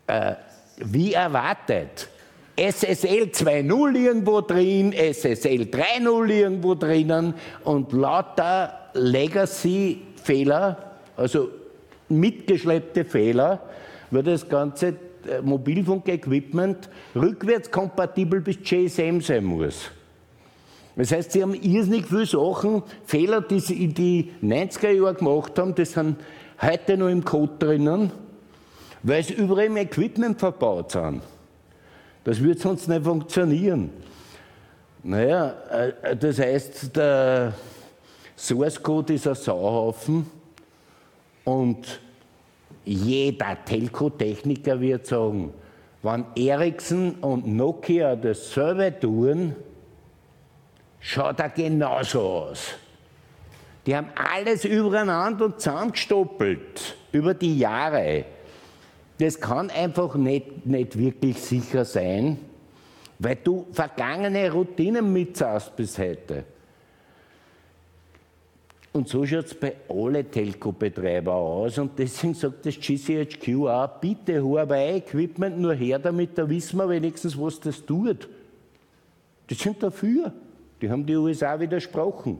Äh, wie erwartet, SSL 2.0 irgendwo drin, SSL 3.0 irgendwo drinnen und lauter Legacy-Fehler, also mitgeschleppte Fehler, wird das ganze Mobilfunk-Equipment rückwärtskompatibel bis GSM sein muss. Das heißt, sie haben irrsinnig viele Sachen, Fehler, die sie in die 90er Jahre gemacht haben, die sind heute noch im Code drinnen, weil sie überall im Equipment verbaut sind. Das wird sonst nicht funktionieren. Naja, äh, das heißt, der Source Code ist ein Sauhaufen und jeder Telco-Techniker wird sagen, wenn Ericsson und Nokia dasselbe tun, schaut er genauso aus. Die haben alles übereinander und zusammengestoppelt über die Jahre. Das kann einfach nicht, nicht wirklich sicher sein, weil du vergangene Routinen mitzahlst bis heute. Und so schaut es bei allen Telco-Betreibern aus. Und deswegen sagt das GCHQ auch, bitte Huawei-Equipment nur her, damit da wissen wir wenigstens, was das tut. Die sind dafür. Die haben die USA widersprochen.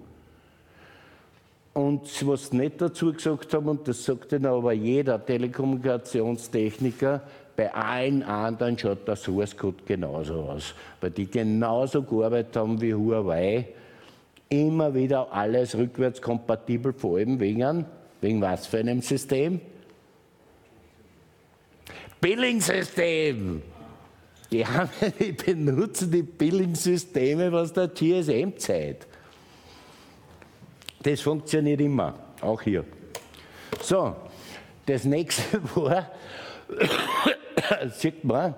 Und was sie nicht dazu gesagt haben, und das sagt dann aber jeder Telekommunikationstechniker, bei allen anderen schaut der Source Code genauso aus. Weil die genauso gearbeitet haben wie Huawei immer wieder alles rückwärtskompatibel, vor allem wegen, wegen was für einem System? Billing-System. Die, haben, [laughs] die benutzen die Billing-Systeme aus der GSM-Zeit. Das funktioniert immer, auch hier. So, das nächste [laughs] war, [coughs] sieht man,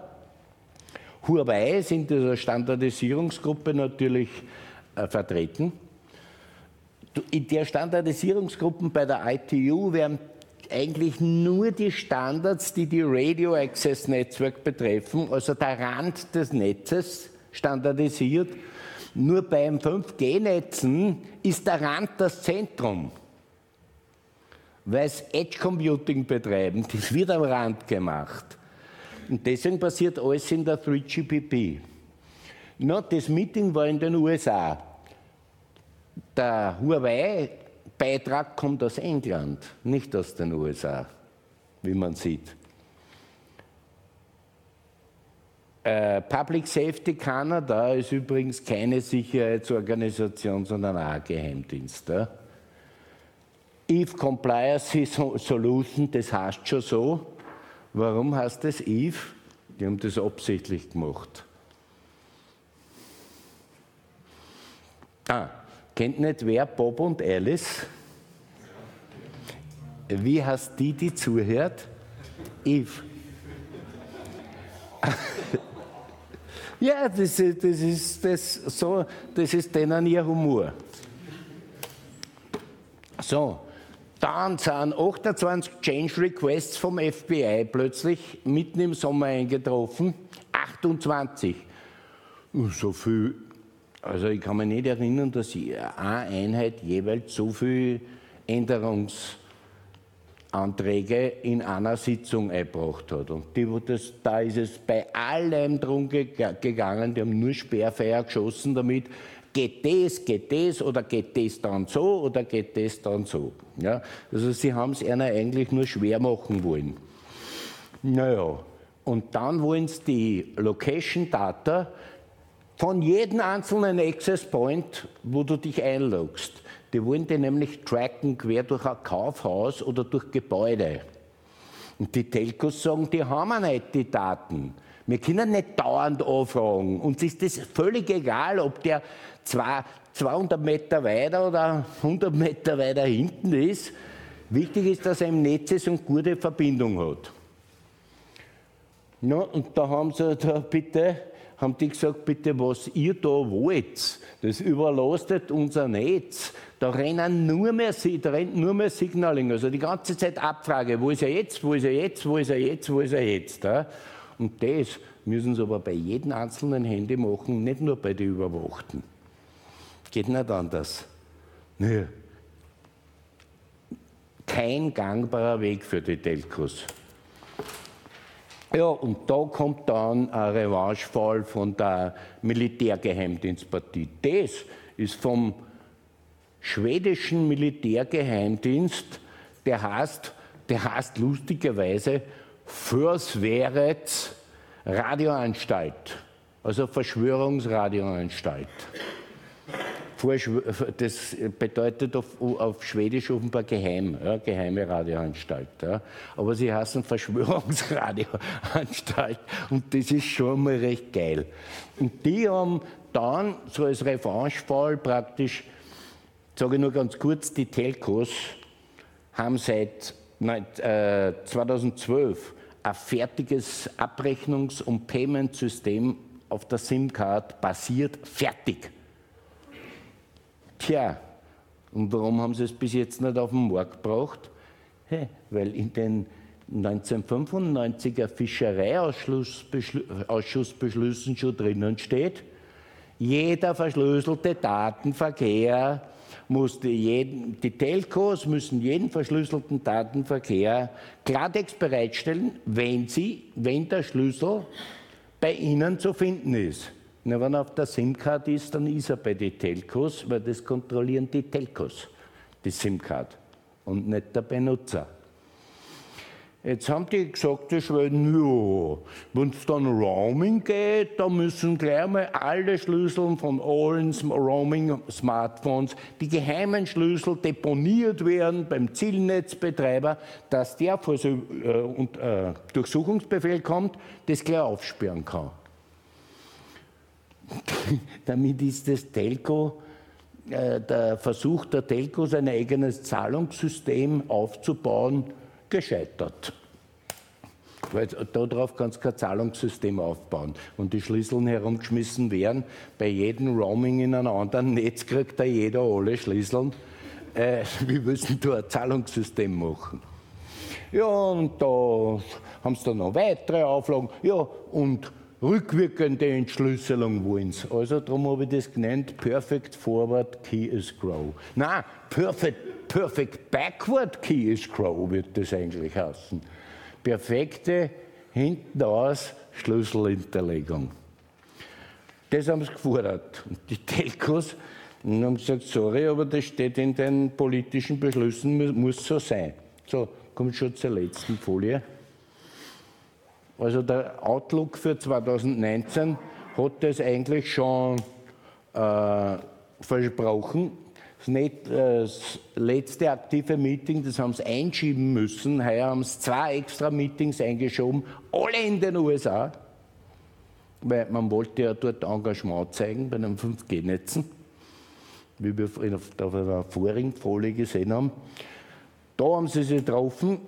Huawei ist in dieser Standardisierungsgruppe natürlich äh, vertreten. In der Standardisierungsgruppen bei der ITU werden eigentlich nur die Standards, die die Radio Access Network betreffen, also der Rand des Netzes, standardisiert. Nur beim 5G-Netzen ist der Rand das Zentrum. Weil es Edge Computing betreiben, das wird am Rand gemacht. Und deswegen passiert alles in der 3GPP. No, das Meeting war in den USA. Der Huawei-Beitrag kommt aus England, nicht aus den USA, wie man sieht. Äh, Public Safety Canada ist übrigens keine Sicherheitsorganisation, sondern ein Geheimdienst. Eve Compliance Solution, das heißt schon so. Warum heißt das Eve? Die haben das absichtlich gemacht. Ah, kennt nicht wer Bob und Alice? Wie heißt die, die zuhört? Eve. [laughs] ja, das, das, ist, das, so, das ist denen ihr Humor. So, dann sind 28 Change Requests vom FBI plötzlich mitten im Sommer eingetroffen. 28. So viel Also ich kann mich nicht erinnern, dass eine Einheit jeweils so viel Änderungsanträge in einer Sitzung eingebracht hat. Und die, das, da ist es bei allem drum gegangen, die haben nur Sperrfeuer geschossen damit, geht das, geht das oder geht das dann so oder geht das dann so. Ja? Also sie haben es einer eigentlich nur schwer machen wollen. Naja, und dann wollen sie die Location Data von jedem einzelnen Access Point, wo du dich einloggst. Die wollen die nämlich tracken quer durch ein Kaufhaus oder durch Gebäude. Und die Telcos sagen, die haben wir nicht, die Daten. Wir können nicht dauernd anfragen. Uns ist das völlig egal, ob der zwei, 200 Meter weiter oder 100 Meter weiter hinten ist. Wichtig ist, dass er im Netz ist und gute Verbindung hat. Ja, und da haben sie da bitte haben die gesagt, bitte, was ihr da wollt, das überlastet unser Netz. Da rennen nur mehr, da rennt nur mehr Signaling, also die ganze Zeit Abfrage, wo ist er jetzt, wo ist er jetzt, wo ist er jetzt, wo ist er jetzt. Und das müssen sie aber bei jedem einzelnen Handy machen, nicht nur bei den Überwachten. Geht nicht anders. Nö. Kein gangbarer Weg für die Telcos. Ja, und da kommt dann ein Revanchefall von der Militärgeheimdienstpartie. Das ist vom schwedischen Militärgeheimdienst, der heißt, der heißt lustigerweise Försvarets Radioanstalt, also Verschwörungsradioanstalt. Das bedeutet auf, auf Schwedisch offenbar geheim, ja, geheime Radioanstalt. Ja. Aber sie heißen Verschwörungsradioanstalt und das ist schon mal recht geil. Und die haben dann so als Revanchefall praktisch, sage ich nur ganz kurz, die Telcos haben seit 2012 äh, ein fertiges Abrechnungs- und Payment-System auf der SIM-Card basiert, fertig. Tja, und warum haben sie es bis jetzt nicht auf den Markt gebracht? Hey, weil in den 1995er Fischereiausschussbeschlüssen schon drinnen steht, jeder verschlüsselte Datenverkehr muss die, jeden, die Telcos müssen jeden verschlüsselten Datenverkehr Klartext bereitstellen, wenn, sie, wenn der Schlüssel bei ihnen zu finden ist. Na, wenn er auf der SIM-Card ist, dann ist er bei den Telcos, weil das kontrollieren die Telcos, die SIM-Card, und nicht der Benutzer. Jetzt haben die gesagt, die Schweden, ja, wenn es dann Roaming geht, da müssen gleich mal alle Schlüssel von allen Roaming-Smartphones, die geheimen Schlüssel deponiert werden beim Zielnetzbetreiber, dass der vor so äh, äh, Durchsuchungsbefehl kommt, das gleich aufsperren kann. [laughs] Damit ist das Telco, äh, der Versuch der Telco, sein eigenes Zahlungssystem aufzubauen, gescheitert. Weil darauf kannst du kein Zahlungssystem aufbauen. Und die Schlüsseln herumgeschmissen werden, bei jedem Roaming in einem anderen Netz kriegt da jeder alle Schlüsseln. Äh, [laughs] wir müssen da ein Zahlungssystem machen. Ja, und da haben sie dann noch weitere Auflagen. Ja, und rückwirkende Entschlüsselung wollen sie. Also darum habe ich das genannt, Perfect Forward Key is Grow. Nein, Perfect, perfect Backward Key is Grow wird das eigentlich heißen. Perfekte hinten aus Schlüsselhinterlegung. Das haben sie gefordert. Und die Telcos haben gesagt, sorry, aber das steht in den politischen Beschlüssen, muss so sein. So, kommt schon zur letzten Folie. Also der Outlook für 2019 hat das eigentlich schon äh, versprochen. Das, nicht, äh, das, letzte aktive Meeting, das haben sie einschieben müssen. Heuer haben sie zwei extra Meetings eingeschoben, alle in den USA, weil man wollte ja dort Engagement zeigen bei den 5G-Netzen, wie wir auf der vorigen Folie gesehen haben. Da haben sie sich getroffen.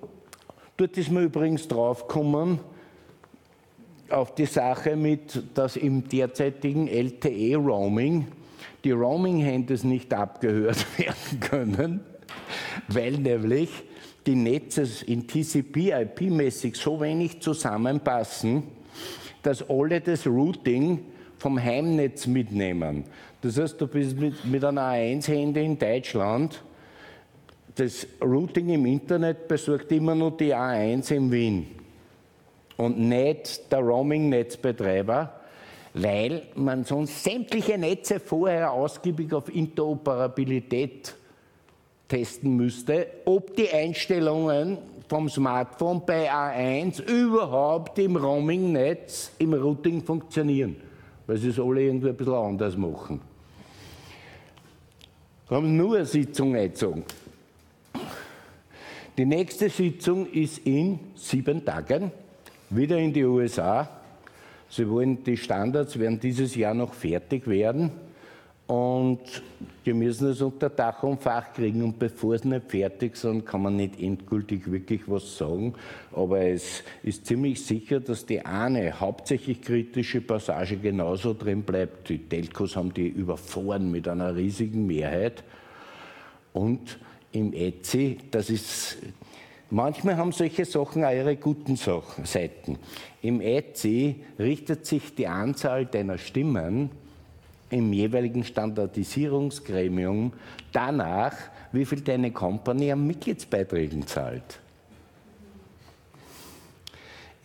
Dort ist man übrigens draufgekommen, auf die Sache mit, dass im derzeitigen LTE-Roaming die Roaming-Handys nicht abgehört [laughs] werden können, weil nämlich die Netze in TCP-IP-mäßig so wenig zusammenpassen, dass alle das Routing vom Heimnetz mitnehmen. Das heißt, du bist mit, mit einer A1-Handy in Deutschland, das Routing im Internet besorgt immer nur die A1 in Wien und nicht der Roaming-Netzbetreiber, weil man sonst sämtliche Netze vorher ausgiebig auf Interoperabilität testen müsste, ob die Einstellungen vom Smartphone bei A1 überhaupt im Roaming-Netz, im Routing funktionieren, weil sie es alle irgendwie ein bisschen anders machen. Wir haben nur eine Sitzung eingezogen. Die nächste Sitzung ist in sieben Tagen, wieder in die USA. Sie wollen, die Standards werden dieses Jahr noch fertig werden. Und die müssen es unter Dach und Fach kriegen. Und bevor sie nicht fertig sind, kann man nicht endgültig wirklich was sagen. Aber es ist ziemlich sicher, dass die eine hauptsächlich kritische Passage genauso drin bleibt. Die Telcos haben die überfahren mit einer riesigen Mehrheit. Und im Etsy, das ist Manchmal haben solche Sachen auch ihre guten Seiten. Im Etsy richtet sich die Anzahl deiner Stimmen im jeweiligen Standardisierungsgremium danach, wie viel deine Company an Mitgliedsbeiträgen zahlt.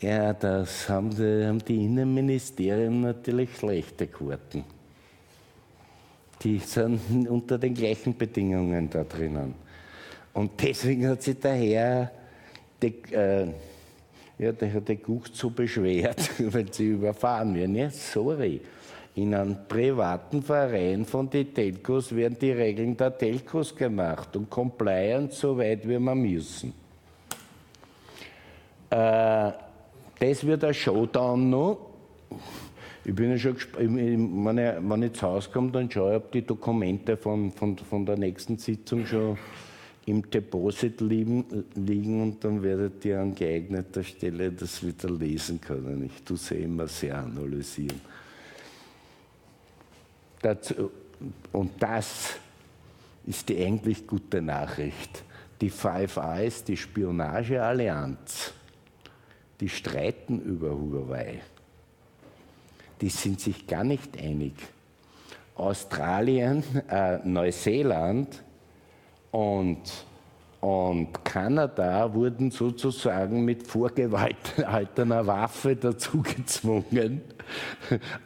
Ja, das haben die, haben die Innenministerien natürlich schlechte Quoten. Die sind unter den gleichen Bedingungen da drinnen. Und deswegen hat sich der Herr, die, äh, ja, der hat die Gucht so beschwert, [laughs] weil sie überfahren werden. Ja, sorry. In einem privaten Verein von den Telcos werden die Regeln der Telcos gemacht und Compliance so weit wie wir müssen. Äh, das wird ein Showdown noch. Ich bin ja schon gespannt, wenn ich zu Hause komme, dann schaue ich, ob die Dokumente von, von, von der nächsten Sitzung schon im Deposit liegen, liegen und dann werdet ihr an geeigneter Stelle das wieder lesen können. Ich tue es immer sehr analysieren. Dazu, und das ist die eigentlich gute Nachricht. Die Five Eyes, die Spionageallianz, die streiten über Huawei. Die sind sich gar nicht einig. Australien, äh, Neuseeland und und Kanada wurden sozusagen mit vorgehaltener Waffe dazu gezwungen,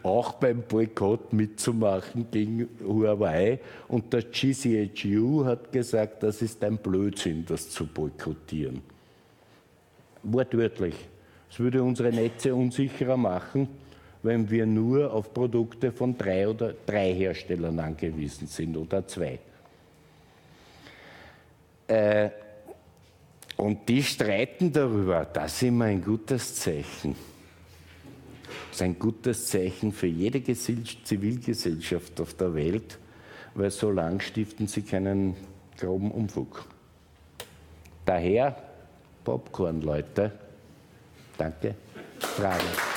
auch beim Boykott mitzumachen gegen Huawei. Und der GCHU hat gesagt, das ist ein Blödsinn, das zu boykottieren. Wortwörtlich. Es würde unsere Netze unsicherer machen, wenn wir nur auf Produkte von drei oder drei Herstellern angewiesen sind oder zwei. Äh, und die streiten darüber. Das ist immer ein gutes Zeichen. Das ist ein gutes Zeichen für jede Zivilgesellschaft auf der Welt, weil so lang stiften sie keinen groben Umfug. Daher Popcorn, Leute. Danke. Fragen.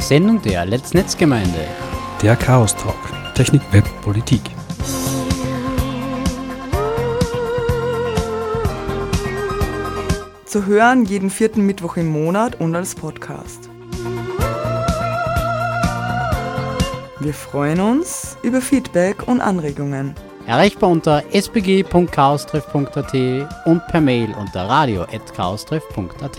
Eine Sendung der Let's Netzgemeinde. Der Chaos Talk. Technik, Web, Politik. Zu hören jeden vierten Mittwoch im Monat und als Podcast. Wir freuen uns über Feedback und Anregungen. Erreichbar unter spg.chaostreff.at und per Mail unter radio.chaostreff.at.